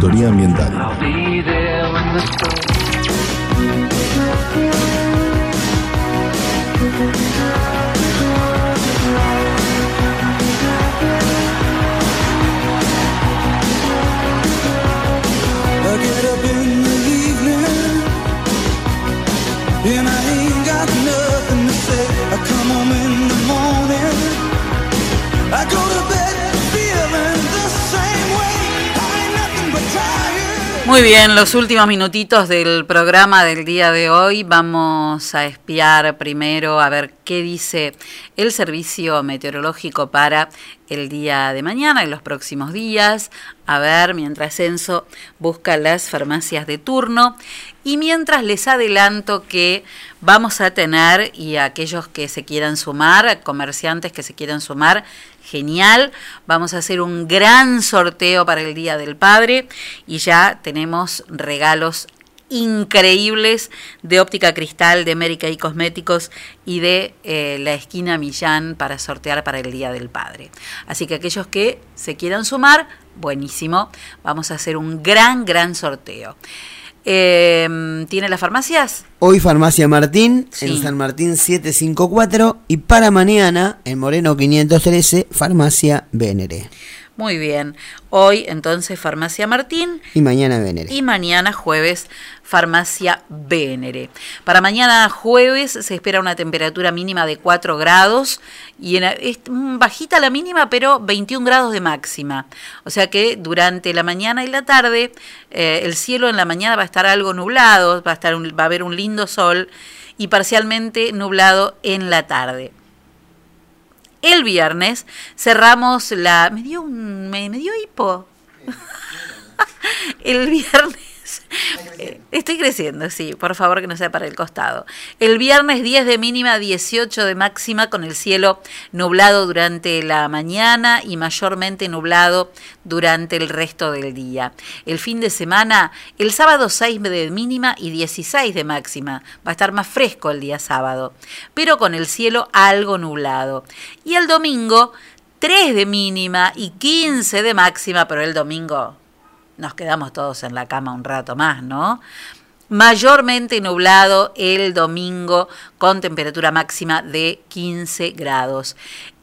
Ambiental. Muy bien, los últimos minutitos del programa del día de hoy vamos a espiar primero a ver qué dice el servicio meteorológico para el día de mañana y los próximos días. A ver, mientras Enzo busca las farmacias de turno y mientras les adelanto que vamos a tener, y aquellos que se quieran sumar, comerciantes que se quieran sumar, genial, vamos a hacer un gran sorteo para el Día del Padre y ya tenemos regalos increíbles de óptica cristal, de América y Cosméticos y de eh, la esquina Millán para sortear para el Día del Padre. Así que aquellos que se quieran sumar, buenísimo, vamos a hacer un gran, gran sorteo. Eh, ¿Tiene las farmacias? Hoy Farmacia Martín, Sí. en San Martín 754 y para mañana en Moreno 513, Farmacia Venere. Muy bien. Hoy entonces Farmacia Martín Y mañana Venere. y mañana jueves Farmacia Venere. Para mañana jueves se espera una temperatura mínima de 4 grados y en- es mm, bajita la mínima pero 21 grados de máxima. O sea que durante la mañana y la tarde eh, el cielo en la mañana va a estar algo nublado, va a, estar un- va a haber un lindo sol y parcialmente nublado en la tarde. El viernes cerramos la... Me dio un... Me, me dio hipo. El viernes... eh, Estoy creciendo, sí, por favor que no sea para el costado. El viernes 10 de mínima, 18 de máxima, con el cielo nublado durante la mañana y mayormente nublado durante el resto del día. El fin de semana, el sábado 6 de mínima y 16 de máxima. Va a estar más fresco el día sábado, pero con el cielo algo nublado. Y el domingo, 3 de mínima y 15 de máxima, pero el domingo nos quedamos todos en la cama un rato más, ¿no? Mayormente nublado el domingo con temperatura máxima de 15 grados.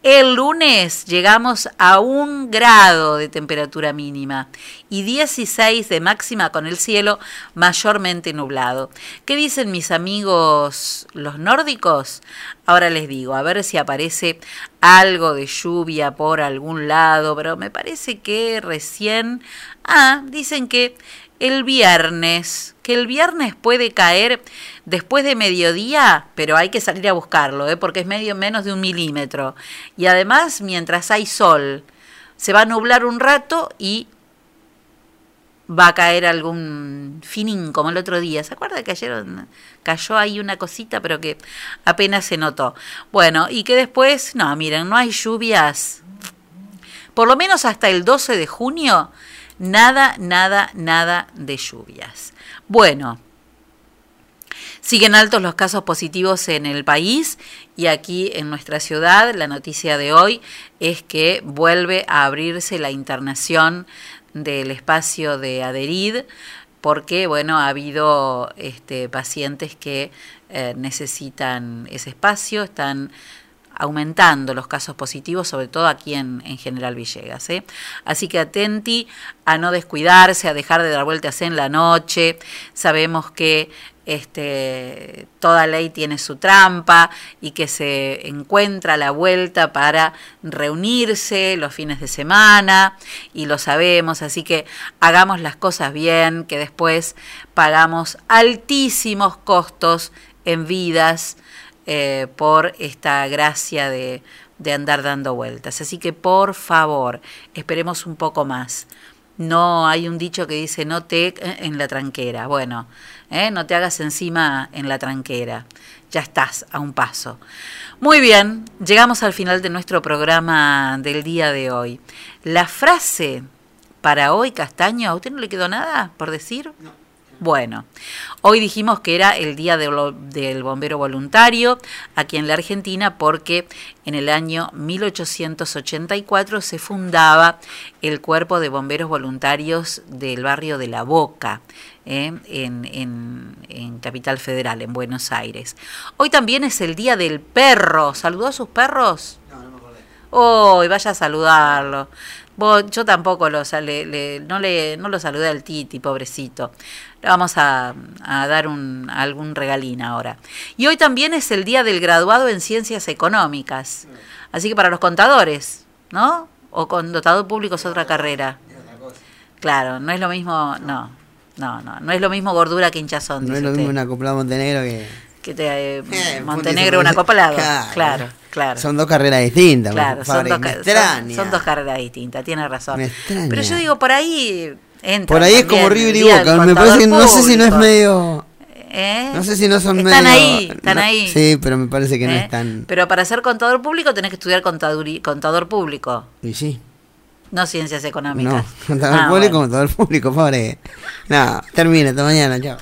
El lunes llegamos a un grado de temperatura mínima y 16 de máxima con el cielo mayormente nublado. ¿Qué dicen mis amigos los nórdicos? Ahora les digo, a ver si aparece algo de lluvia por algún lado, pero me parece que recién... Ah, dicen que el viernes, que el viernes puede caer después de mediodía, pero hay que salir a buscarlo, ¿eh? porque es medio menos de un milímetro. Y además, mientras hay sol, se va a nublar un rato y va a caer algún finín, como el otro día. ¿Se acuerda que ayer cayó ahí una cosita, pero que apenas se notó? Bueno, y que después, no, miren, no hay lluvias. Por lo menos hasta el 12 de junio, nada, nada, nada de lluvias. Bueno, siguen altos los casos positivos en el país y aquí en nuestra ciudad la noticia de hoy es que vuelve a abrirse la internación del espacio de Aderid porque bueno ha habido este, pacientes que eh, necesitan ese espacio, están aumentando los casos positivos, sobre todo aquí en, en General Villegas. ¿eh? Así que atenti a no descuidarse, a dejar de dar vueltas en la noche. Sabemos que este, toda ley tiene su trampa y que se encuentra la vuelta para reunirse los fines de semana y lo sabemos, así que hagamos las cosas bien, que después pagamos altísimos costos en vidas eh, por esta gracia de, de andar dando vueltas. Así que por favor, esperemos un poco más. no hay un dicho que dice no te eh, en la tranquera. Bueno, ¿eh? no te hagas encima en la tranquera. Ya estás a un paso. Muy bien, llegamos al final de nuestro programa del día de hoy. La frase para hoy, Castaño, ¿a usted no le quedó nada por decir? Bueno, hoy dijimos que era el Día del, del Bombero Voluntario aquí en la Argentina porque en el año 1884 se fundaba el Cuerpo de Bomberos Voluntarios del barrio de La Boca. ¿eh? En, en- en Capital Federal, en Buenos Aires. Hoy también es el Día del Perro. ¿Saludó a sus perros? Oh, y vaya a saludarlo. Vos- yo tampoco lo, le- no, le, no lo saludé al Titi, pobrecito. Le vamos a, a dar un, algún regalín ahora. Y hoy también es el día del graduado en ciencias económicas. Así que para los contadores, ¿no? O contador público es otra carrera. Claro, no es lo mismo, no, no, no, no es lo mismo gordura que hinchazón. No es lo usted. mismo una Copla Montenegro que. que te, eh, Eh, Montenegro una claro. Claro, claro. Son dos carreras distintas. Claro, son dos, son- son dos carreras distintas, tiene razón. Pero yo digo, por ahí entra. Por ahí es como River y Boca. Me parece no sé si no es medio. ¿Eh? No sé si no son Están medio. ahí, están no- ahí. Sí, pero me parece que no ¿Eh? es tan. Pero para ser contador público tenés que estudiar contador público, Y sí. no ciencias económicas. No, contador Ah, público, bueno. contador público, pobre. No, termina, hasta mañana, chao.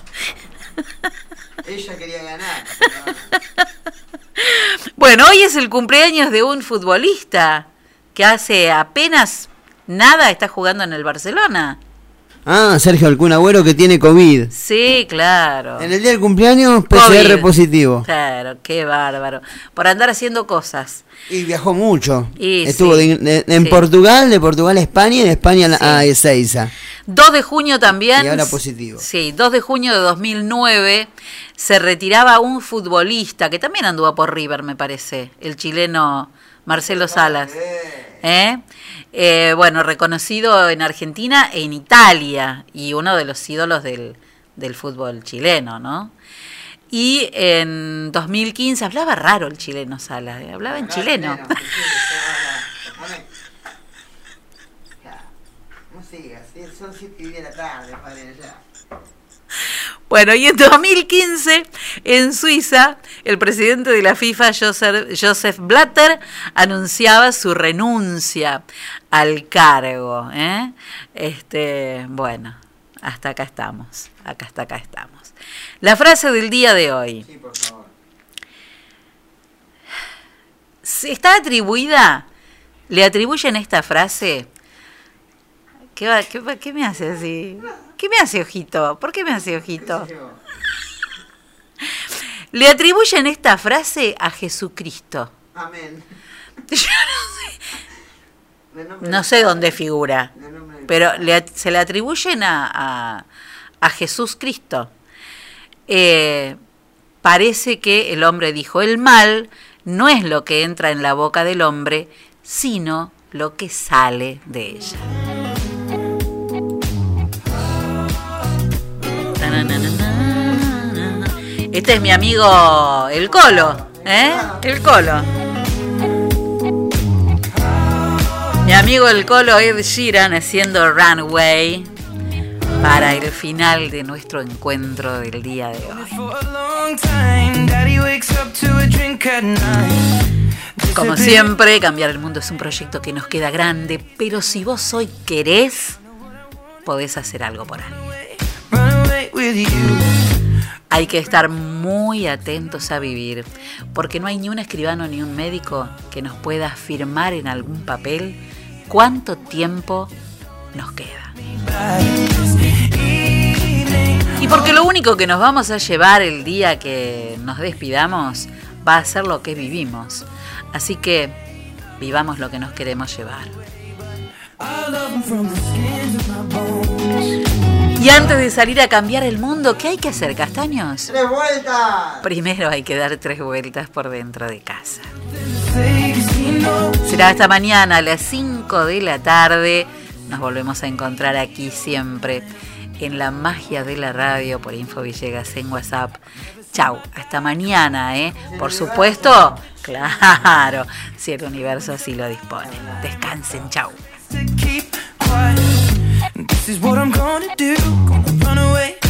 Ella quería ganar. Bueno, hoy es el cumpleaños de un futbolista que hace apenas nada está jugando en el Barcelona. Ah, Sergio Alcún Agüero que tiene COVID. Sí, claro. En el día del cumpleaños, PCR COVID. positivo. Claro, qué bárbaro. Por andar haciendo cosas. Y viajó mucho. Y Estuvo sí, de- de- en sí. Portugal, de Portugal a España y de España a, a Ezeiza. 2 de junio también. Y ahora positivo. Sí, 2 de junio de 2009 se retiraba un futbolista que también anduvo por River, me parece, el chileno Marcelo Salas. ¿Eh? Eh, bueno, reconocido en Argentina e en Italia y uno de los ídolos del, del fútbol chileno, ¿no? Y en 2015 hablaba raro el chileno Salas, eh, hablaba en chileno. No sigas, son siete y de la tarde, padre, ya. Bueno, y en 2015, en Suiza, el presidente de la FIFA, Joseph, Blatter, anunciaba su renuncia al cargo. ¿eh? Este, bueno, hasta acá estamos. Acá hasta acá estamos. La frase del día de hoy. Se- Está atribuida, le atribuyen esta frase. ¿Qué, va- qué, va- qué me hace así? ¿Qué me hace ojito? ¿Por qué me hace ojito? Le atribuyen esta frase a Jesucristo. Amén. No sé dónde figura, pero le se le atribuyen a, a- a Jesús Cristo. Eh, parece que el hombre dijo, el mal no es lo que entra en la boca del hombre, sino lo que sale de ella. Este es mi amigo el Colo, ¿eh? El Colo. Mi amigo el Colo Ed Sheeran haciendo Runway para el final de nuestro encuentro del día de hoy. Como siempre, cambiar el mundo es un proyecto que nos queda grande, pero si vos hoy querés, podés hacer algo por ahí. Hay que estar muy atentos a vivir, porque no hay ni un escribano ni un médico que nos pueda afirmar en algún papel cuánto tiempo nos queda. Y porque lo único que nos vamos a llevar el día que nos despidamos va a ser lo que vivimos. Así que vivamos lo que nos queremos llevar. Y antes de salir a cambiar el mundo, ¿qué hay que hacer, castaños? ¡Tres vueltas! Primero hay que dar tres vueltas por dentro de casa. Será hasta mañana a las 5 de la tarde. Nos volvemos a encontrar aquí siempre en la magia de la radio por Info Villegas en WhatsApp. Chau, hasta mañana, ¿eh? Por supuesto, claro, si el universo así lo dispone. Descansen, chau. This is what I'm gonna do. Gonna run away